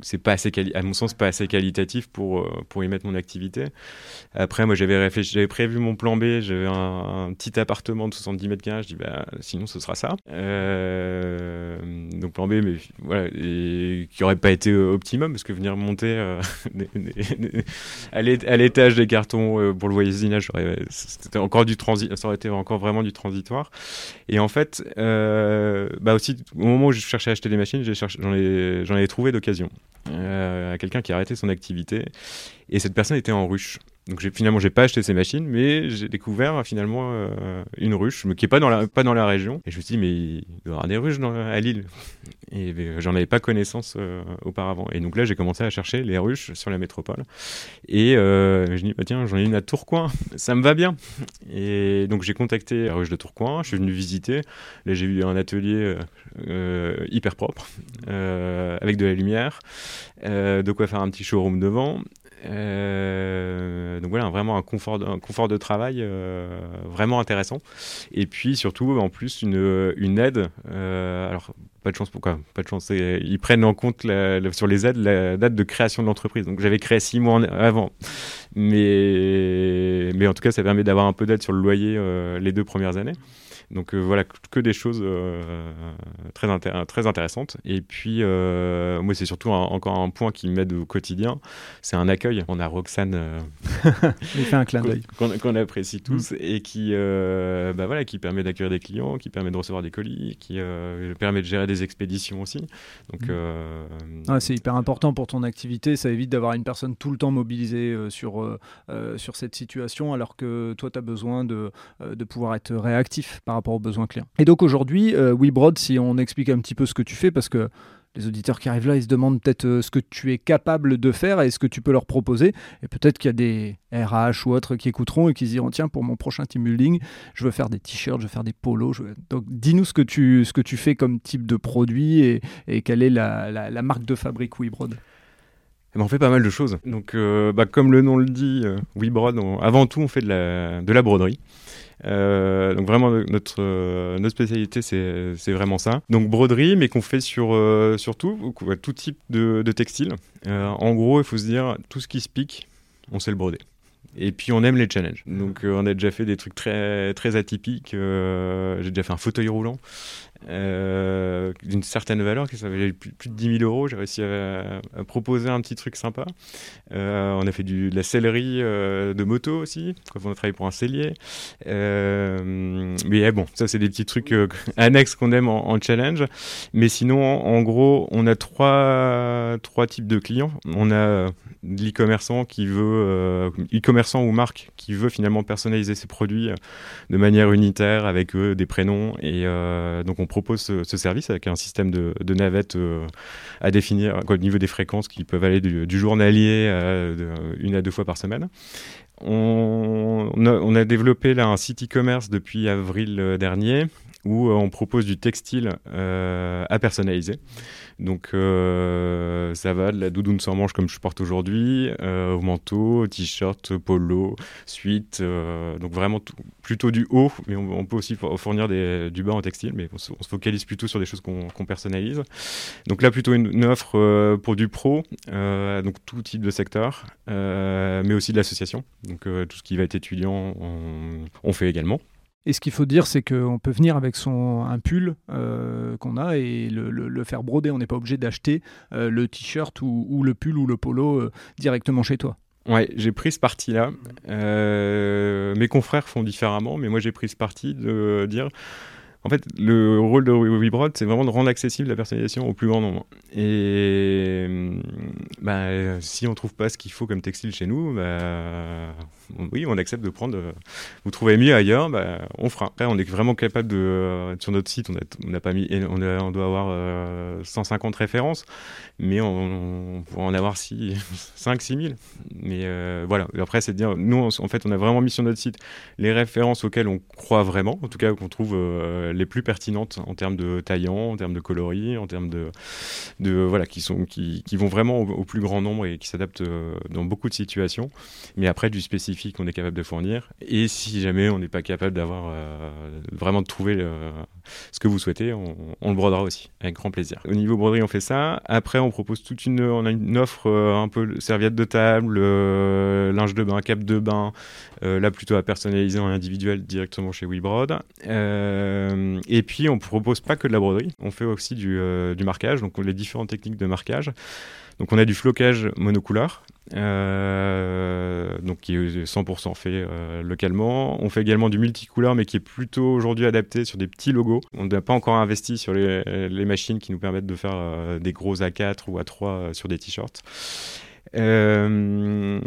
c'est pas assez à mon sens pas assez qualitatif pour euh, pour y mettre mon activité. Après moi j'avais réfléchi, j'avais prévu mon plan B, j'avais un, petit appartement de 70 mètres carrés, je dis bah sinon ce sera ça. Euh, donc plan B mais voilà qui aurait pas été euh, optimum parce que venir monter à l'étage des cartons pour le voisinage c'était encore du transit ça aurait été encore vraiment du transitoire et en fait bah aussi au moment où je cherchais à acheter des machines j'en ai j'en ai trouvé d'occasion euh, à quelqu'un qui a arrêté son activité. Et cette personne était en ruche. Donc finalement, j'ai pas acheté ces machines, mais j'ai découvert finalement euh, une ruche qui est pas dans la région. Et je me suis dit mais il doit y avoir des ruches à Lille. Et euh, j'en avais pas connaissance euh, auparavant. Et donc là, j'ai commencé à chercher les ruches sur la métropole. Et je me dis bah tiens, j'en ai une à Tourcoing, ça me va bien. Et donc j'ai contacté la ruche de Tourcoing. Je suis venu visiter. Là, j'ai eu un atelier hyper propre avec de la lumière, de quoi faire un petit showroom devant. Euh, donc voilà, vraiment un confort, de travail euh, vraiment intéressant. Et puis surtout, en plus, une, aide. alors, pas de chance, pourquoi Pas de chance. Ils prennent en compte sur les aides la date de création de l'entreprise. Donc j'avais créé six mois avant. Mais en tout cas, ça permet d'avoir un peu d'aide sur le loyer les deux premières années. Donc euh, voilà, que des choses euh, très, très intéressantes. Et puis, euh, moi, c'est surtout encore un point qui m'aide au quotidien, c'est un accueil. On a Roxane, Il fait un clin d'œil. Qu'on, apprécie tous mm. et qui, bah voilà, qui permet d'accueillir des clients, qui permet de recevoir des colis, qui permet de gérer des expéditions aussi. Donc, mm. c'est hyper important pour ton activité. Ça évite d'avoir une personne tout le temps mobilisée sur, sur cette situation, alors que toi, tu as besoin de, de pouvoir être réactif par rapport aux besoins clients. Et donc aujourd'hui, euh, WeBroad, si on explique un petit peu ce que tu fais, parce que les auditeurs qui arrivent là, ils se demandent peut-être euh, ce que tu es capable de faire et ce que tu peux leur proposer. Et peut-être qu'il y a des RH ou autres qui écouteront et qui se diront tiens, pour mon prochain team building, je veux faire des t-shirts, je veux faire des polos. Donc dis-nous ce, que tu, ce que tu fais comme type de produit et, quelle est la, marque de fabrique WeBroad. Eh ben, on fait pas mal de choses. Donc, euh, bah, comme le nom le dit, WeBroad, avant tout, on fait de la, de la broderie. Euh, donc vraiment notre euh, notre spécialité c'est vraiment ça. Donc broderie, mais qu'on fait sur euh, sur tout, tout type de, de textile. en gros, il faut se dire tout ce qui se pique, on sait le broder. Et puis on aime les challenges. Donc on a déjà fait des trucs très très atypiques. J'ai déjà fait un fauteuil roulant. Euh, d'une certaine valeur, qui valait plus, de 10 000 euros. J'ai réussi à, proposer un petit truc sympa. Euh, on a fait du, de la sellerie euh, de moto aussi, quand on a travaillé pour un cellier. mais bon, ça c'est des petits trucs annexes qu'on aime en, challenge. Mais sinon, en, gros, on a trois, trois types de clients. On a l'e-commerçant qui veut, e-commerçant ou marque qui veut finalement personnaliser ses produits de manière unitaire avec eux des prénoms. Et donc on propose ce, service avec un système de, navettes euh, à définir au niveau des fréquences qui peuvent aller du, journalier à une à deux fois par semaine. On, on, a, développé là un site e-commerce depuis avril euh, dernier où euh, on propose du textile à personnaliser. Donc euh, ça va de la doudoune sans manche comme je porte aujourd'hui, euh, au manteau, t-shirt, polo, suite, euh, donc vraiment plutôt du haut, mais on, peut aussi fournir du bas en textile, mais on se, focalise plutôt sur des choses qu'on personnalise. Donc là plutôt une, offre pour du pro, donc tout type de secteur, mais aussi de l'association, donc tout ce qui va être étudiant, on fait également. Et ce qu'il faut dire, c'est qu'on peut venir avec son, un pull euh, qu'on a et le, faire broder. On n'est pas obligé d'acheter euh, le t-shirt ou, le pull ou le polo euh, directement chez toi. Ouais, j'ai pris ce parti-là. mes confrères font différemment, mais moi j'ai pris ce parti de dire en fait, le rôle de WeBroad, c'est vraiment de rendre accessible la personnalisation au plus grand nombre. Et bah, si on trouve pas ce qu'il faut comme textile chez nous, bah, oui, on accepte de prendre. Euh, vous trouvez mieux ailleurs, bah, on fera. Après, on est vraiment capable de. Euh, sur notre site, on n'a pas mis. On, doit avoir 150 euh, références, mais on, on pourrait en avoir 5 6 000. Mais voilà. Après, c'est de dire, nous, en fait, on a vraiment mis sur notre site les références auxquelles on croit vraiment, en tout cas qu'on trouve les plus pertinentes en termes de taillant, en termes de coloris, en termes de, voilà, qui sont qui, qui vont vraiment au, plus grand nombre et qui s'adaptent euh, dans beaucoup de situations. Mais après du spécifique, on est capable de fournir. Et si jamais on n'est pas capable d'avoir euh, vraiment de trouver ce que vous souhaitez, on, le brodera aussi avec grand plaisir. Au niveau broderie, on fait ça. Après, on propose toute une, on a une offre euh, un peu serviette de table, linge de bain, cap de bain, là plutôt à personnaliser en individuel directement chez WeBrod. Euh, et puis, on propose pas que de la broderie, on fait aussi du, euh, du marquage, donc les différentes techniques de marquage. Donc, on a du flocage monocouleur, euh, donc qui est 100% fait localement. On fait également du multicouleur, mais qui est plutôt aujourd'hui adapté sur des petits logos. On n'a pas encore investi sur les, machines qui nous permettent de faire des gros A4 ou A3 sur des t-shirts. Euh,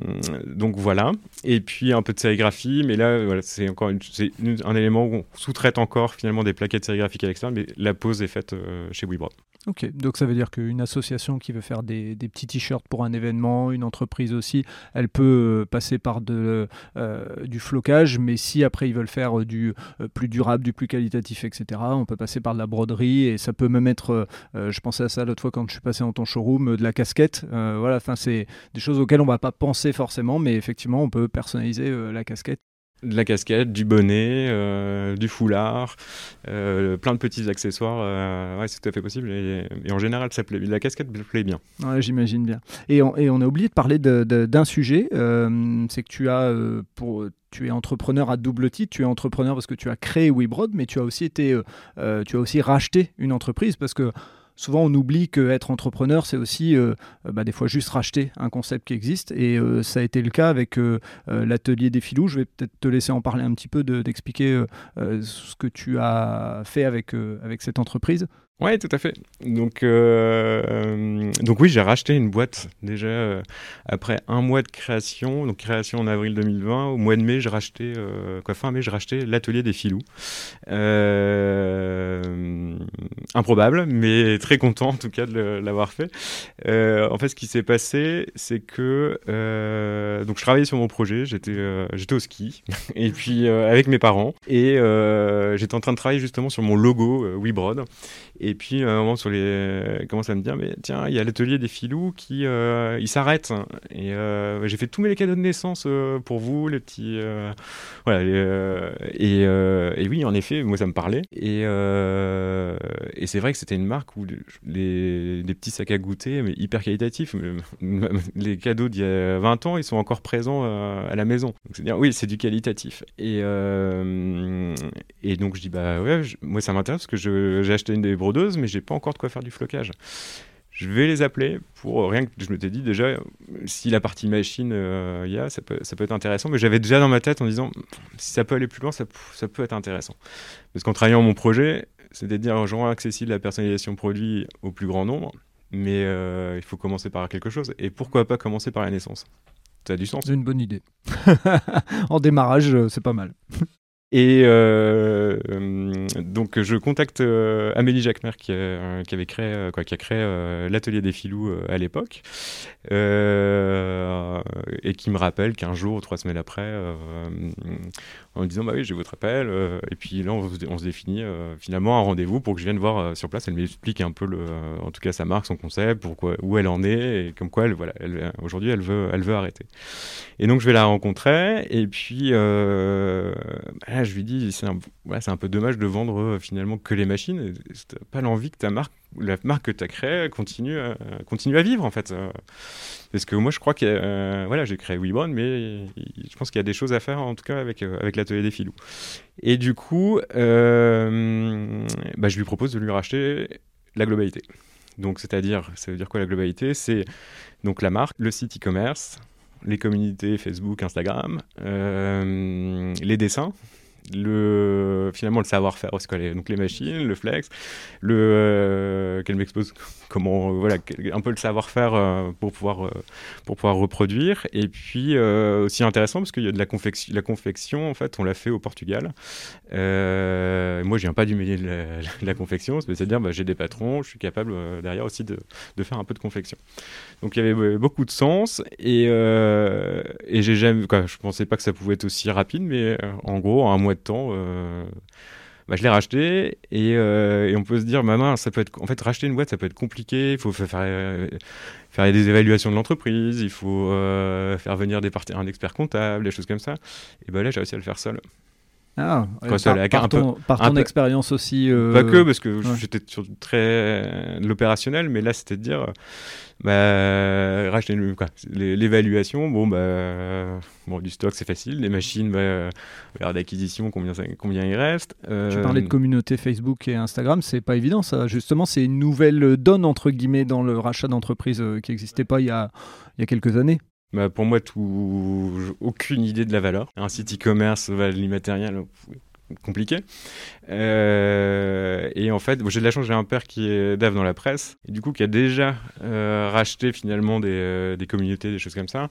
donc voilà. Et puis un peu de sérigraphie, mais là, c'est encore un élément où on sous-traite encore finalement des plaquettes sérigraphiques à l'extérieur, mais la pose est faite euh, chez WeBroad. Ok, donc ça veut dire qu'une association qui veut faire des, petits t-shirts pour un événement, une entreprise aussi, elle peut euh, passer par du flocage, mais si après ils veulent faire du plus durable, du plus qualitatif, etc., on peut passer par de la broderie et ça peut même être, je pensais à ça l'autre fois quand je suis passé dans ton showroom, de la casquette. voilà, enfin c'est des, des choses auxquelles on va pas penser forcément, mais effectivement, on peut personnaliser la casquette de la casquette, du bonnet, euh, du foulard, euh, plein de petits accessoires. Euh, ouais, c'est tout à fait possible. Et, en général, ça plaît, la casquette plaît bien. Ouais, J'imagine bien. Et on, et on, a oublié de parler d'un sujet. c'est que tu as pour tu es entrepreneur à double titre. Tu es entrepreneur parce que tu as créé WeBroad, mais tu as aussi été, tu as aussi racheté une entreprise parce que souvent on oublie qu'être entrepreneur, c'est aussi euh, euh, bah, des fois juste racheter un concept qui existe. Et euh, ça a été le cas avec l'atelier des filous. Je vais peut-être te laisser en parler un petit peu, d'expliquer ce que tu as fait avec, avec cette entreprise. Ouais, tout à fait. Donc, euh, donc oui, j'ai racheté une boîte déjà euh, après un mois de création. Donc création en avril 2020. Au mois de mai, j'ai racheté euh, quoi fin mai, j'ai racheté l'atelier des filous. improbable, mais très content en tout cas de l'avoir fait. en fait, ce qui s'est passé, c'est que donc je travaillais sur mon projet. J'étais j'étais au ski et puis avec mes parents et j'étais en train de travailler justement sur mon logo WeBroad. Et puis, à un moment, sur les... commence à me dire, mais tiens, il y a l'atelier des filous qui euh, il s'arrête. Et euh, j'ai fait tous mes cadeaux de naissance euh, pour vous, les petits. voilà. et, et, oui, en effet, moi, ça me parlait. Et, et c'est vrai que c'était une marque où les, petits sacs à goûter, mais hyper qualitatifs. Les cadeaux d'il y a 20 ans, ils sont encore présents à la maison. Donc, c'est dire, oui, c'est du qualitatif. Et, et donc, je dis, bah ouais, moi, ça m'intéresse parce que j'ai acheté une des mais j'ai pas encore de quoi faire du flocage. Je vais les appeler pour rien que je me t'ai dit déjà si la partie machine il euh, y a ça peut, être intéressant mais j'avais déjà dans ma tête en disant si ça peut aller plus loin ça, peut être intéressant. Parce qu'en travaillant mon projet c'était de dire je rends accessible la personnalisation produit au plus grand nombre mais euh, il faut commencer par quelque chose. Et pourquoi pas commencer par la naissance? Ça a du sens. C'est une bonne idée. En démarrage euh, c'est pas mal et euh, donc je contacte euh, Amélie Jacquemer qui, qui, avait créé, quoi, qui a créé euh, l'atelier des filous à l'époque et qui me rappelle qu'un jour, trois semaines après, en me disant bah oui j'ai votre appel et puis là on, se définit finalement un rendez-vous pour que je vienne voir sur place. Elle m'explique un peu le, en tout cas sa marque, son concept, pourquoi, où elle en est et comme quoi elle voilà, aujourd'hui elle veut, elle veut arrêter. Et donc je vais la rencontrer et puis je lui dis, c'est un, peu dommage de vendre euh, finalement que les machines. Tu pas l'envie que ta marque, la marque que tu as créée continue à, vivre en fait. Euh. Parce que moi je crois que euh, voilà, j'ai créé WeBron, mais je pense qu'il y a des choses à faire en tout cas avec, avec l'atelier des filous. Et du coup, bah, je lui propose de lui racheter la globalité. Donc c'est-à-dire, ça veut dire quoi la globalité? C'est donc la marque, le site e-commerce, les communautés Facebook, Instagram, les dessins, le finalement le savoir-faire donc les machines le flex le euh, qu'elle m'expose comment euh, voilà un peu le savoir-faire euh, pour pouvoir pour pouvoir reproduire. Et puis aussi intéressant parce qu'il y a de la confection la confection en fait on l'a fait au Portugal. Moi je viens pas du milieu de la, confection c'est-à-dire bah, j'ai des patrons je suis capable derrière aussi de, de, faire un peu de confection. Donc il y avait beaucoup de sens et et j'ai jamais je pensais pas que ça pouvait être aussi rapide mais en gros un mois de temps, euh, bah, je l'ai racheté euh, et, on peut se dire, maman, ça peut être, en fait, racheter une boîte, ça peut être compliqué. Il faut faire, faire, des évaluations de l'entreprise, il faut euh, faire venir des parties, un expert comptable, des choses comme ça. Et ben là, j'ai réussi à le faire seul. Ah, par, ton, expérience aussi. Pas que, parce que j'étais sur très l'opérationnel, mais là, c'était de dire bah, racheter l'évaluation, bon, bah, bon, du stock c'est facile, les machines, bah, d'acquisition, combien, combien il reste. Euh... Tu parlais de communauté Facebook et Instagram, c'est pas évident ça. Justement, c'est une nouvelle donne entre guillemets dans le rachat d'entreprise euh, qui n'existait pas il y, a, il y a quelques années. Bah, pour moi, tout... aucune idée de la valeur. Un site e-commerce, l'immatériel, compliqué. Euh, et en fait, j'ai de la chance, j'ai un père qui est dev dans la presse, et du coup qui a déjà euh, racheté finalement des, euh, des, communautés, des choses comme ça,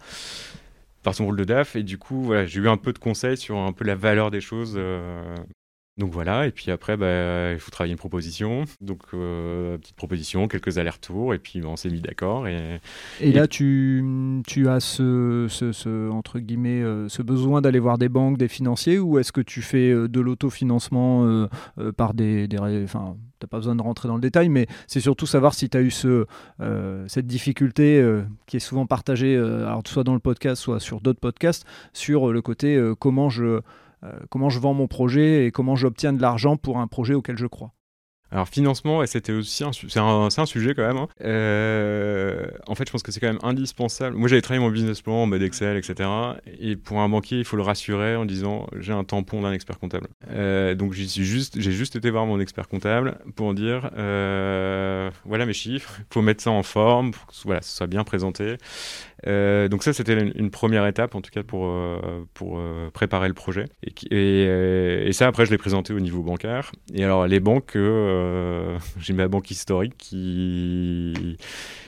par son rôle de DAF. Et du coup, voilà, j'ai eu un peu de conseils sur un peu la valeur des choses Donc voilà, et puis après, bah, il faut travailler une proposition. Donc, euh, petite proposition, quelques allers-retours, et puis bah, on s'est mis d'accord. Et, et, là, tu, tu as ce, ce, entre guillemets, euh, ce besoin d'aller voir des banques, des financiers, ou est-ce que tu fais euh, de l'autofinancement par des. des enfin, tu n'as pas besoin de rentrer dans le détail, mais c'est surtout savoir si tu as eu ce, cette difficulté qui est souvent partagée, alors soit dans le podcast, soit sur d'autres podcasts, sur le côté comment je euh, comment je vends mon projet et comment j'obtiens de l'argent pour un projet auquel je crois. Alors financement, c'était aussi un, c'est un, sujet quand même. Hein. Euh, en fait, je pense que c'est quand même indispensable. Moi, j'avais travaillé mon business plan en mode Excel, etc. Et pour un banquier, il faut le rassurer en disant j'ai un tampon d'un expert comptable. Euh, donc j'ai juste, été voir mon expert comptable pour dire euh, voilà mes chiffres, il faut mettre ça en forme, pour que voilà, ça soit bien présenté. Euh, donc ça, c'était une, première étape, en tout cas pour, euh, pour euh, préparer le projet. Et, ça, après, je l'ai présenté au niveau bancaire. Et alors, les banques, j'ai ma banque historique qui...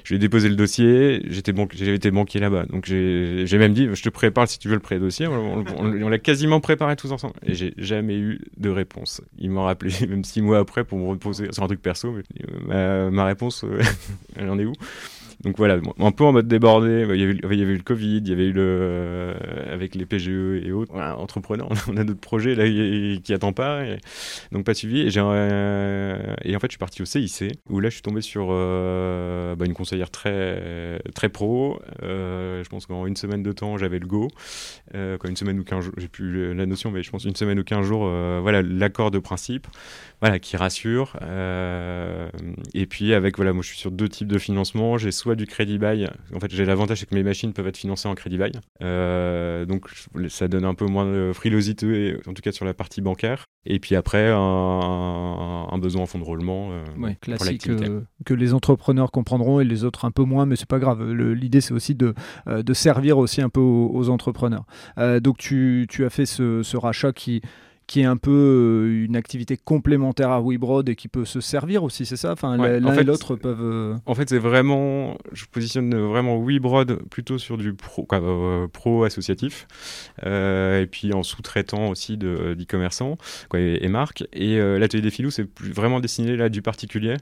Je lui ai déposé le dossier, j'étais j'avais été banquier là-bas. Donc j'ai même dit, je te prépare si tu veux le pré-dossier. On, l'a quasiment préparé tous ensemble. Et j'ai jamais eu de réponse. Ils m'ont rappelé même six mois après pour me reposer sur un truc perso. ma, ma réponse, elle en est où? Donc voilà, un peu en mode débordé. Il y avait, il y avait eu le Covid, il y avait eu le. Euh, avec les PGE et autres. Voilà, entrepreneurs, on a d'autres projets là qui n'attend pas. donc pas suivi. Et, euh, et en fait, je suis parti au CIC, où là, je suis tombé sur euh, bah, une conseillère très, très pro. je pense qu'en une semaine de temps, j'avais le go. quand une semaine ou quinze jours, j'ai plus la notion, mais je pense une semaine ou quinze jours, voilà, l'accord de principe voilà, qui rassure. Euh, et puis avec, voilà, moi je suis sur deux types de financement. J'ai soit du crédit bail. En fait, j'ai l'avantage c'est que mes machines peuvent être financées en crédit bail. Euh, donc ça donne un peu moins de frilosité, en tout cas sur la partie bancaire. Et puis après, un, besoin en fonds de roulement. Euh, classique que les entrepreneurs comprendront et les autres un peu moins, mais c'est pas grave. L'idée c'est aussi de, de servir aussi un peu aux, entrepreneurs. donc tu, tu, as fait ce, ce rachat qui qui est un peu euh, une activité complémentaire à WeBroad et qui peut se servir aussi, c'est ça? Enfin, l'un et l'autre peuvent. Euh, en fait, c'est vraiment, je positionne vraiment WeBroad plutôt sur du pro, euh, pro associatif, et puis en sous-traitant aussi d'e-commerçants et, et, marques. Et l'atelier des filous, c'est vraiment destiné là du particulier.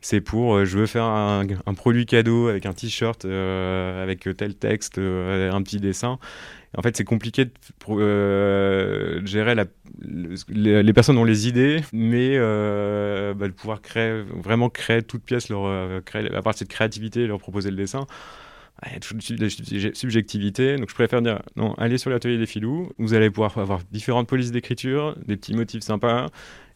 c'est pour, je veux faire un, un, produit cadeau avec un t-shirt avec tel texte, un petit dessin. En fait, c'est compliqué de euh, gérer la, les, personnes ont les idées, mais euh, bah, de pouvoir créer, vraiment créer toute pièce, leur, euh, créer, à partir de créativité, leur proposer le dessin. Il y a toujours de subjectivité, donc je préfère dire non, allez sur l'atelier des filous, vous allez pouvoir avoir différentes polices d'écriture, des petits motifs sympas,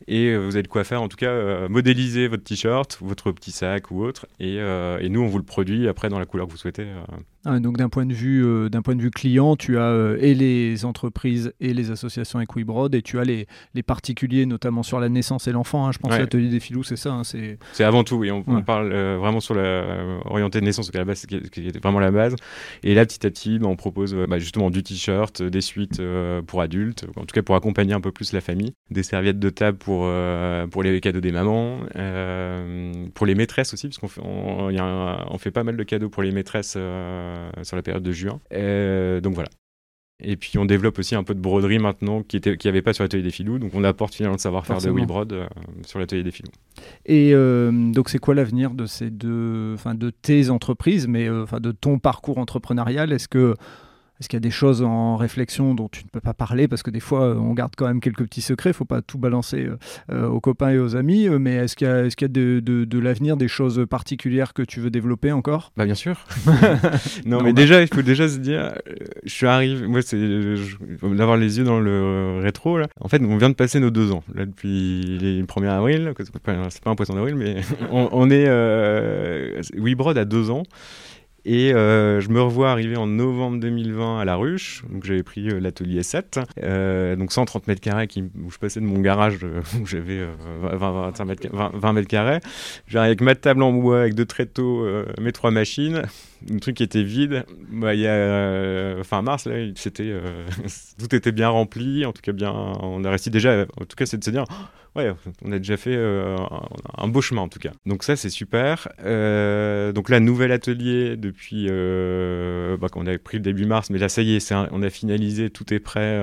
et euh, vous avez de quoi faire, en tout cas, euh, modéliser votre t-shirt, votre petit sac ou autre. Et, euh, et, nous, on vous le produit après dans la couleur que vous souhaitez. Ah, donc d'un point de vue d'un point de vue client, tu as et les entreprises et les associations avec WeBroad et tu as les, les particuliers, notamment sur la naissance et l'enfant. Hein. je pense que l'atelier des filous, c'est ça. Hein, c'est avant tout. Et on, parle vraiment sur la orienté de naissance, qui, la base, qui, était vraiment la base. Et là, petit à petit, bah, on propose bah, justement du t-shirt, des suites pour adultes, en tout cas pour accompagner un peu plus la famille, des serviettes de table pour pour, euh, pour les cadeaux des mamans, euh, pour les maîtresses aussi, parce qu'on fait, on, on, fait pas mal de cadeaux pour les maîtresses euh, sur la période de juin. donc voilà. Et puis on développe aussi un peu de broderie maintenant qui n'y qui avait pas sur l'atelier des filous. Donc on apporte finalement le savoir-faire de WeBrod sur l'atelier des filous. Et donc c'est quoi l'avenir de ces deux, enfin de tes entreprises, mais enfin de ton parcours entrepreneurial? Est-ce que est-ce qu'il y a des choses en réflexion dont tu ne peux pas parler? Parce que des fois, euh, on garde quand même quelques petits secrets. Il ne faut pas tout balancer euh, euh, aux copains et aux amis. Mais est-ce qu'il y a, est y a de, de, l'avenir, des choses particulières que tu veux développer encore? Bah bien sûr. non, mais déjà, il faut déjà se dire, je suis arrivé, moi, c'est d'avoir les yeux dans le rétro. Là. En fait, on vient de passer nos deux ans, là, depuis le 1er avril. C'est pas un poisson d'avril, mais on, on, est... Euh, WeBrod a deux ans. Et euh, je me revois arriver en novembre 2020 à La Ruche. Donc j'avais pris euh, l'atelier 7, euh, donc 130 mètres carrés où je passais de mon garage où j'avais 20, 20, mètres, 20, mètres carrés. J'arrive avec ma table en bois, avec deux tréteaux, mes trois machines, un truc qui était vide. Bah, y a fin mars, là, c'était, tout était bien rempli. En tout cas, bien, on a réussi déjà. En tout cas, c'est de se dire ouais, on a déjà fait euh, un, beau chemin en tout cas. Donc ça, c'est super. Euh, donc là, nouvel atelier depuis euh, bah, qu'on a pris le début mars, mais là, ça y est, on a finalisé, tout est prêt.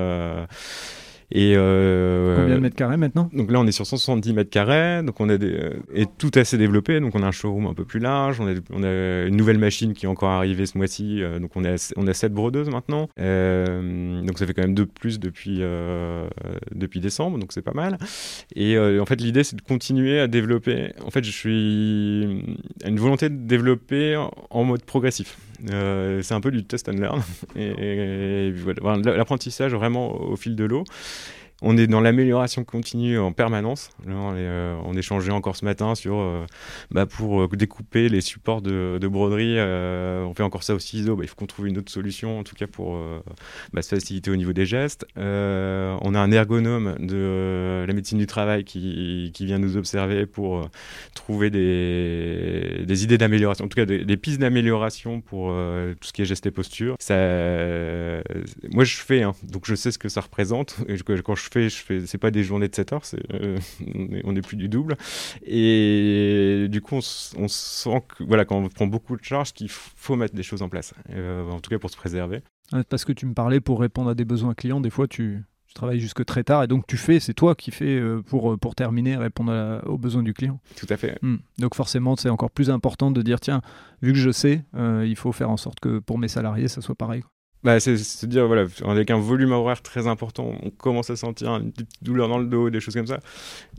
Et Combien de mètres carrés maintenant? Donc là, on est sur 170 mètres carrés, donc on a des, et tout assez développé. Donc on a un showroom un peu plus large, on a, on a une nouvelle machine qui est encore arrivée ce mois-ci. donc on, est on a 7 brodeuses maintenant. donc ça fait quand même deux de plus depuis, depuis décembre, donc c'est pas mal. Et en fait, l'idée, c'est de continuer à développer. En fait, je suis à une volonté de développer en mode progressif. Euh, c'est un peu du test and learn. Et, l'apprentissage vraiment au fil de l'eau. On est dans l'amélioration continue en permanence. on, euh, échangeait encore ce matin sur, euh, bah, pour euh, découper les supports de, broderie, on fait encore ça au ciseau. Bah, il faut qu'on trouve une autre solution, en tout cas pour bah, se faciliter au niveau des gestes. on a un ergonome de la médecine du travail qui, vient nous observer pour trouver des, idées d'amélioration, en tout cas des, pistes d'amélioration pour tout ce qui est gestes et posture. Ça, moi, je fais, hein, donc je sais ce que ça représente. Quand je fais, je fais, c'est pas des journées de 7 heures, c'est, euh, on est plus du double. Et du coup, on, sent que, voilà, quand on prend beaucoup de charges, qu'il faut mettre des choses en place, euh, en tout cas pour se préserver. Parce que tu me parlais pour répondre à des besoins clients, des fois tu, travailles jusque très tard et donc tu fais, c'est toi qui fais euh, pour, pour terminer, répondre aux besoins du client. Tout à fait. Hmm. Donc forcément, c'est encore plus important de dire tiens, vu que je sais, il faut faire en sorte que pour mes salariés, ça soit pareil. Bah, c'est se dire, voilà, avec un volume horaire très important, on commence à sentir une petite douleur dans le dos, des choses comme ça.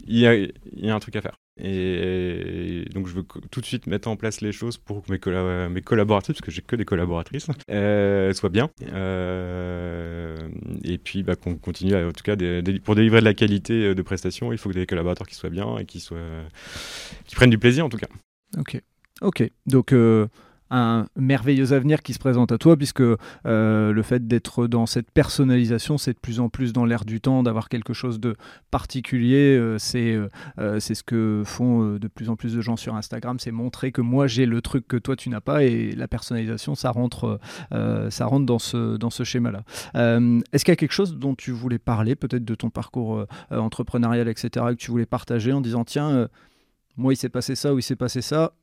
Il y a, un truc à faire. Et donc, je veux tout de suite mettre en place les choses pour que mes, mes collaboratrices, parce que j'ai que des collaboratrices, euh, soient bien. Euh, et puis, bah, qu'on continue, en tout cas, pour délivrer de la qualité euh, de prestation, il faut que des collaborateurs qui soient bien et qui, soient, qui prennent du plaisir, en tout cas. Ok. Ok. Donc, un merveilleux avenir qui se présente à toi, puisque euh, le fait d'être dans cette personnalisation, c'est de plus en plus dans l'air du temps, d'avoir quelque chose de particulier. Euh, c'est euh, c'est ce que font de plus en plus de gens sur Instagram, c'est montrer que moi j'ai le truc que toi tu n'as pas, et la personnalisation, ça rentre, ça rentre dans ce, dans ce schéma-là. Est-ce qu'il y a quelque chose dont tu voulais parler, peut-être de ton parcours entrepreneurial, etc., que tu voulais partager en disant, tiens, moi il s'est passé ça ou il s'est passé ça,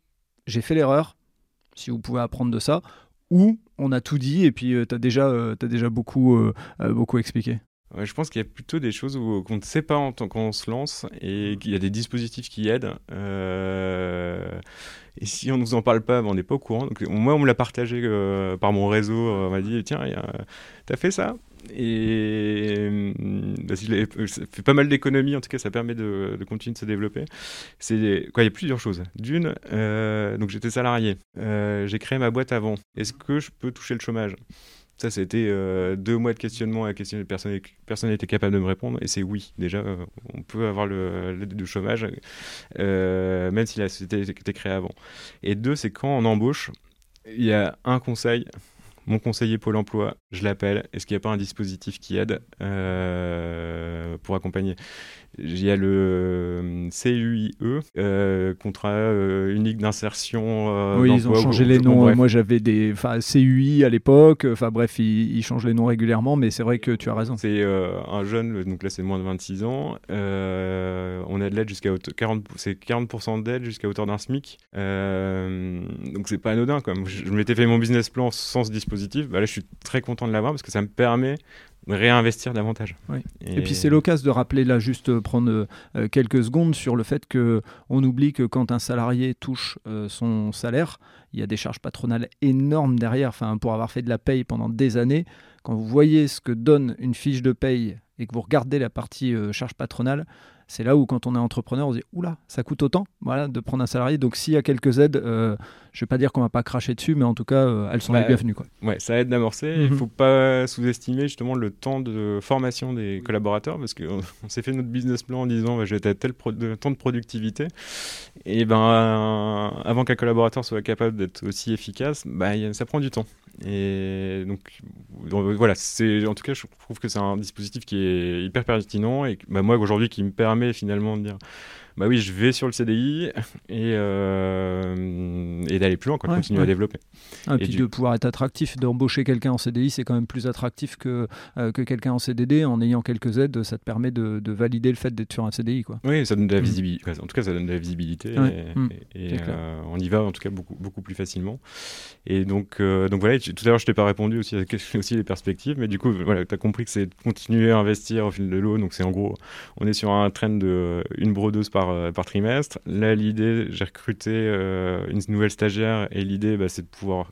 j'ai fait l'erreur, si vous pouvez apprendre de ça, ou on a tout dit et puis euh, tu as déjà, euh, as déjà beaucoup, euh, beaucoup expliqué je pense qu'il y a plutôt des choses qu'on ne sait pas en tant qu'on se lance et qu'il y a des dispositifs qui aident. et si on ne nous en parle pas, ben, on n'est pas au courant. Donc, moi, on me l'a partagé par mon réseau. On m'a dit tiens, tu as fait ça? Et bah, ça fait pas mal d'économies, en tout cas, ça permet de, continuer de se développer. C'est quoi Il y a plusieurs choses. D'une, euh, donc j'étais salarié, euh, j'ai créé ma boîte avant. Est-ce que je peux toucher le chômage? Ça, euh, deux mois de questionnement à questionner. Personne, personne n'était capable de me répondre. Et c'est oui. Déjà, on peut avoir l'aide du chômage, même si la société était créée avant. Et deux, c'est quand on embauche, il y a un conseil mon conseiller Pôle emploi, je l'appelle. Est-ce qu'il n'y a pas un dispositif qui aide euh, pour accompagner? Il y a le euh, CUIE, euh, contrat unique d'insertion. oui, ils ont changé les noms. Moi, j'avais des. Enfin, CUI à l'époque. Enfin, bref, ils, changent les noms régulièrement, mais c'est vrai que tu as raison. C'est un jeune, donc là, c'est moins de 26 ans. on a de l'aide jusqu'à 40%, c'est 40% d'aide jusqu'à hauteur d'un SMIC. donc, c'est pas anodin. Comme je, je m'étais fait mon business plan sans ce dispositif bah là, je suis très content de l'avoir parce que ça me permet de réinvestir davantage. Et... puis c'est l'occasion de rappeler là juste euh, prendre euh, quelques secondes sur le fait que on oublie que quand un salarié touche euh, son salaire, il y a des charges patronales énormes derrière. Enfin, pour avoir fait de la paye pendant des années, quand vous voyez ce que donne une fiche de paye et que vous regardez la partie charge patronale, c'est là où quand on est entrepreneur, on se dit oula, ça coûte autant, voilà, de prendre un salarié. Donc s'il y a quelques aides, euh, je vais pas dire qu'on va pas cracher dessus, mais en tout cas, euh, elles sont les bienvenues. Quoi. Ouais, ça aide d'amorcer. Il ne mhm. faut pas sous-estimer justement le temps de formation des collaborateurs, parce qu'on on, s'est fait notre business plan en disant bah, je vais être à tel temps de productivité, et ben avant qu'un collaborateur soit capable d'être aussi efficace, bah, ça prend du temps. Et donc, voilà, c'est en tout cas, je trouve que c'est un dispositif qui est hyper pertinent et bah, moi aujourd'hui qui me permet finalement de dire bah oui, je vais sur le CDI et, euh, et d'aller plus loin, quoi, Ouais, continuer ouais. à développer. Ah, Et puis du- de pouvoir être attractif, d'embaucher quelqu'un en CDI, c'est quand même plus attractif que, euh, que quelqu'un en CDD. En ayant quelques aides, ça te permet de, de valider le fait d'être sur un CDI. Quoi. Oui, ça donne de la Mm. visibilité. En tout cas, ça donne de la visibilité Ouais. et, Mm. et- euh, on y va en tout cas beaucoup, beaucoup plus facilement. Et donc, donc voilà, tout à l'heure, je t'ai pas répondu aussi à aussi les perspectives, mais du coup, voilà, tu as compris que c'est de continuer à investir au fil de l'eau. Donc, c'est en gros, on est sur un trend de une brodeuse par, euh, par trimestre. Là, l'idée, j'ai recruté euh, une nouvelle stagiaire et l'idée, bah, c'est de pouvoir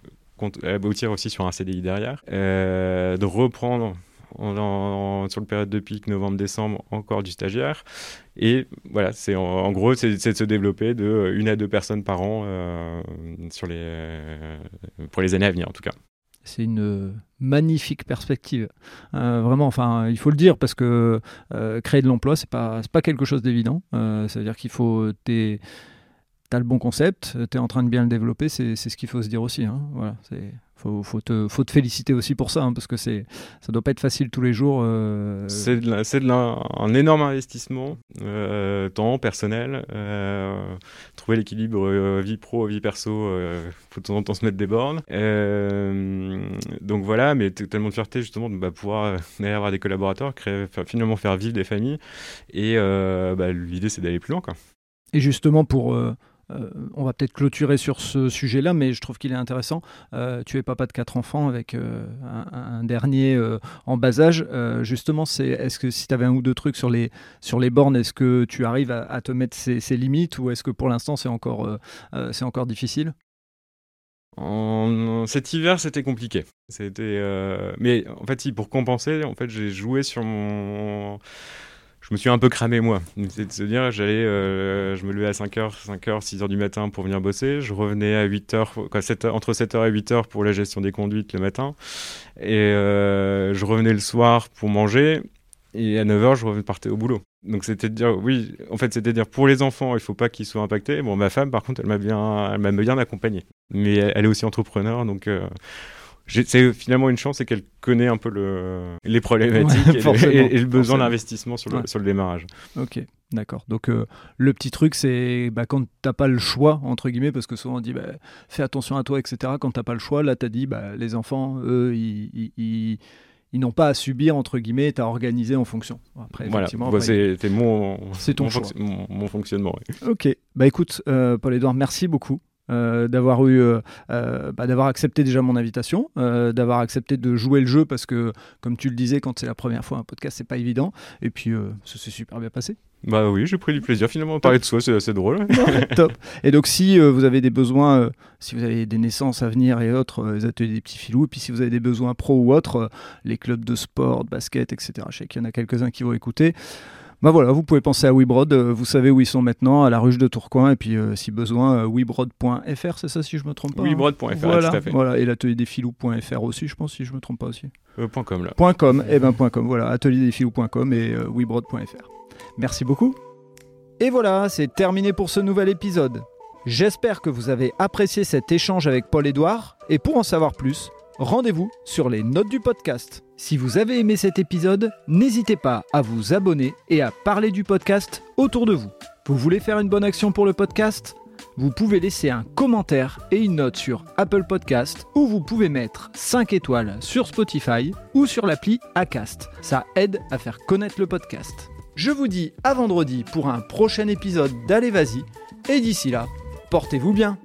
aboutir aussi sur un CDI derrière, Euh, de reprendre en- en- sur le période de pic novembre-décembre encore du stagiaire. Et voilà, c'est en, gros, c'est de se développer de une à deux personnes par an sur les, pour les années à venir en tout cas. C'est une magnifique perspective. Euh, vraiment, enfin, il faut le dire parce que euh, créer de l'emploi, c'est pas, pas quelque chose d'évident. Euh, Ça veut dire qu'il faut. t'es- T'as le bon concept, tu es en train de bien le développer, c'est ce qu'il faut se dire aussi. Hein. Voilà, faut, faut, te, faut te féliciter aussi pour ça, hein, parce que c'est ça doit pas être facile tous les jours. euh, C'est de la- c'est de la- un énorme investissement, euh, temps personnel. euh, trouver l'équilibre vie pro, vie perso, faut de temps en temps se mettre des bornes. Donc voilà, mais tellement de fierté justement de bah, pouvoir d'aller avoir des collaborateurs, créer, finalement faire vivre des familles. Et bah, l'idée c'est d'aller plus loin. Quoi. Et justement, pour. Euh, on va peut-être clôturer sur ce sujet-là, mais je trouve qu'il est intéressant. Euh, tu es papa de quatre enfants avec euh, un, dernier en bas âge. Justement, c'est est-ce que si tu avais un ou deux trucs sur les, bornes, est-ce que tu arrives à, te mettre ces, limites ou est-ce que pour l'instant c'est encore, difficile? Cet hiver, c'était compliqué. Mais en fait, pour compenser, en fait, j'ai joué sur mon. Je me suis un peu cramé moi. C'est de se dire, j'allais, euh, je me levais à 5h, 5h, 6h du matin pour venir bosser. Je revenais à 8h, quoi, 7 heures- entre 7h et 8h pour la gestion des conduites le matin. Et euh, je revenais le soir pour manger. Et à 9h, je repartais au boulot. Donc c'était de dire, oui, en fait, c'était de dire pour les enfants, il faut pas qu'ils soient impactés. Bon, ma femme, par contre, elle m'a bien, elle bien accompagné. Mais elle, est aussi entrepreneur, donc euh, c'est finalement une chance, c'est qu'elle connaît un peu le, les problématiques Ouais, et, le, forcément, et- et le besoin d'investissement sur le, Ouais. sur le démarrage. Ok, d'accord. Donc euh, le petit truc, c'est bah, quand t'as pas le choix, entre guillemets, parce que souvent on dit bah, fais attention à toi, etc. Quand t'as pas le choix, là t'as dit bah, les enfants, eux, ils, ils- ils- ils n'ont pas à subir, entre guillemets, t'as organisé en fonction. Après, Voilà, Bah, c'est mon, C'est ton mon, choix. fonc- mon- mon fonctionnement. ouais. Ok, bah écoute, euh, Paul-Édouard, merci beaucoup. Euh, d'avoir eu euh, euh, bah, d'avoir accepté déjà mon invitation d'avoir accepté de jouer le jeu parce que comme tu le disais quand c'est la première fois un podcast c'est pas évident et puis ça s'est super bien passé Bah oui, j'ai pris du plaisir. Finalement, parler de soi, c'est assez drôle. ouais. Top. Et donc, si euh, vous avez des besoins, euh, si vous avez des naissances à venir et autres, euh, les ateliers des petits filous, et puis si vous avez des besoins pro ou autres, les clubs de sport, de basket, etc., je sais qu'il y en a quelques-uns qui vont écouter. Bah voilà, vous pouvez penser à Webrod, euh, vous savez où ils sont maintenant, à la ruche de Tourcoing, et puis euh, si besoin, euh, webrod.fr, c'est ça si je me trompe pas hein Webrod.fr, voilà, tout à fait. Voilà, et l'atelier des filous.fr aussi, je pense, si je me trompe pas aussi. Euh, point .com là. Point .com, et ben point .com, voilà, atelierdesilous.com et euh, webrod.fr. Merci beaucoup. Et voilà, c'est terminé pour ce nouvel épisode. J'espère que vous avez apprécié cet échange avec Paul-Édouard, et pour en savoir plus, rendez-vous sur les notes du podcast. Si vous avez aimé cet épisode, n'hésitez pas à vous abonner et à parler du podcast autour de vous. Vous voulez faire une bonne action pour le podcast? Vous pouvez laisser un commentaire et une note sur Apple Podcast ou vous pouvez mettre 5 étoiles sur Spotify ou sur l'appli Acast. Ça aide à faire connaître le podcast. Je vous dis à vendredi pour un prochain épisode d'Allez Vas-y et d'ici là, portez-vous bien.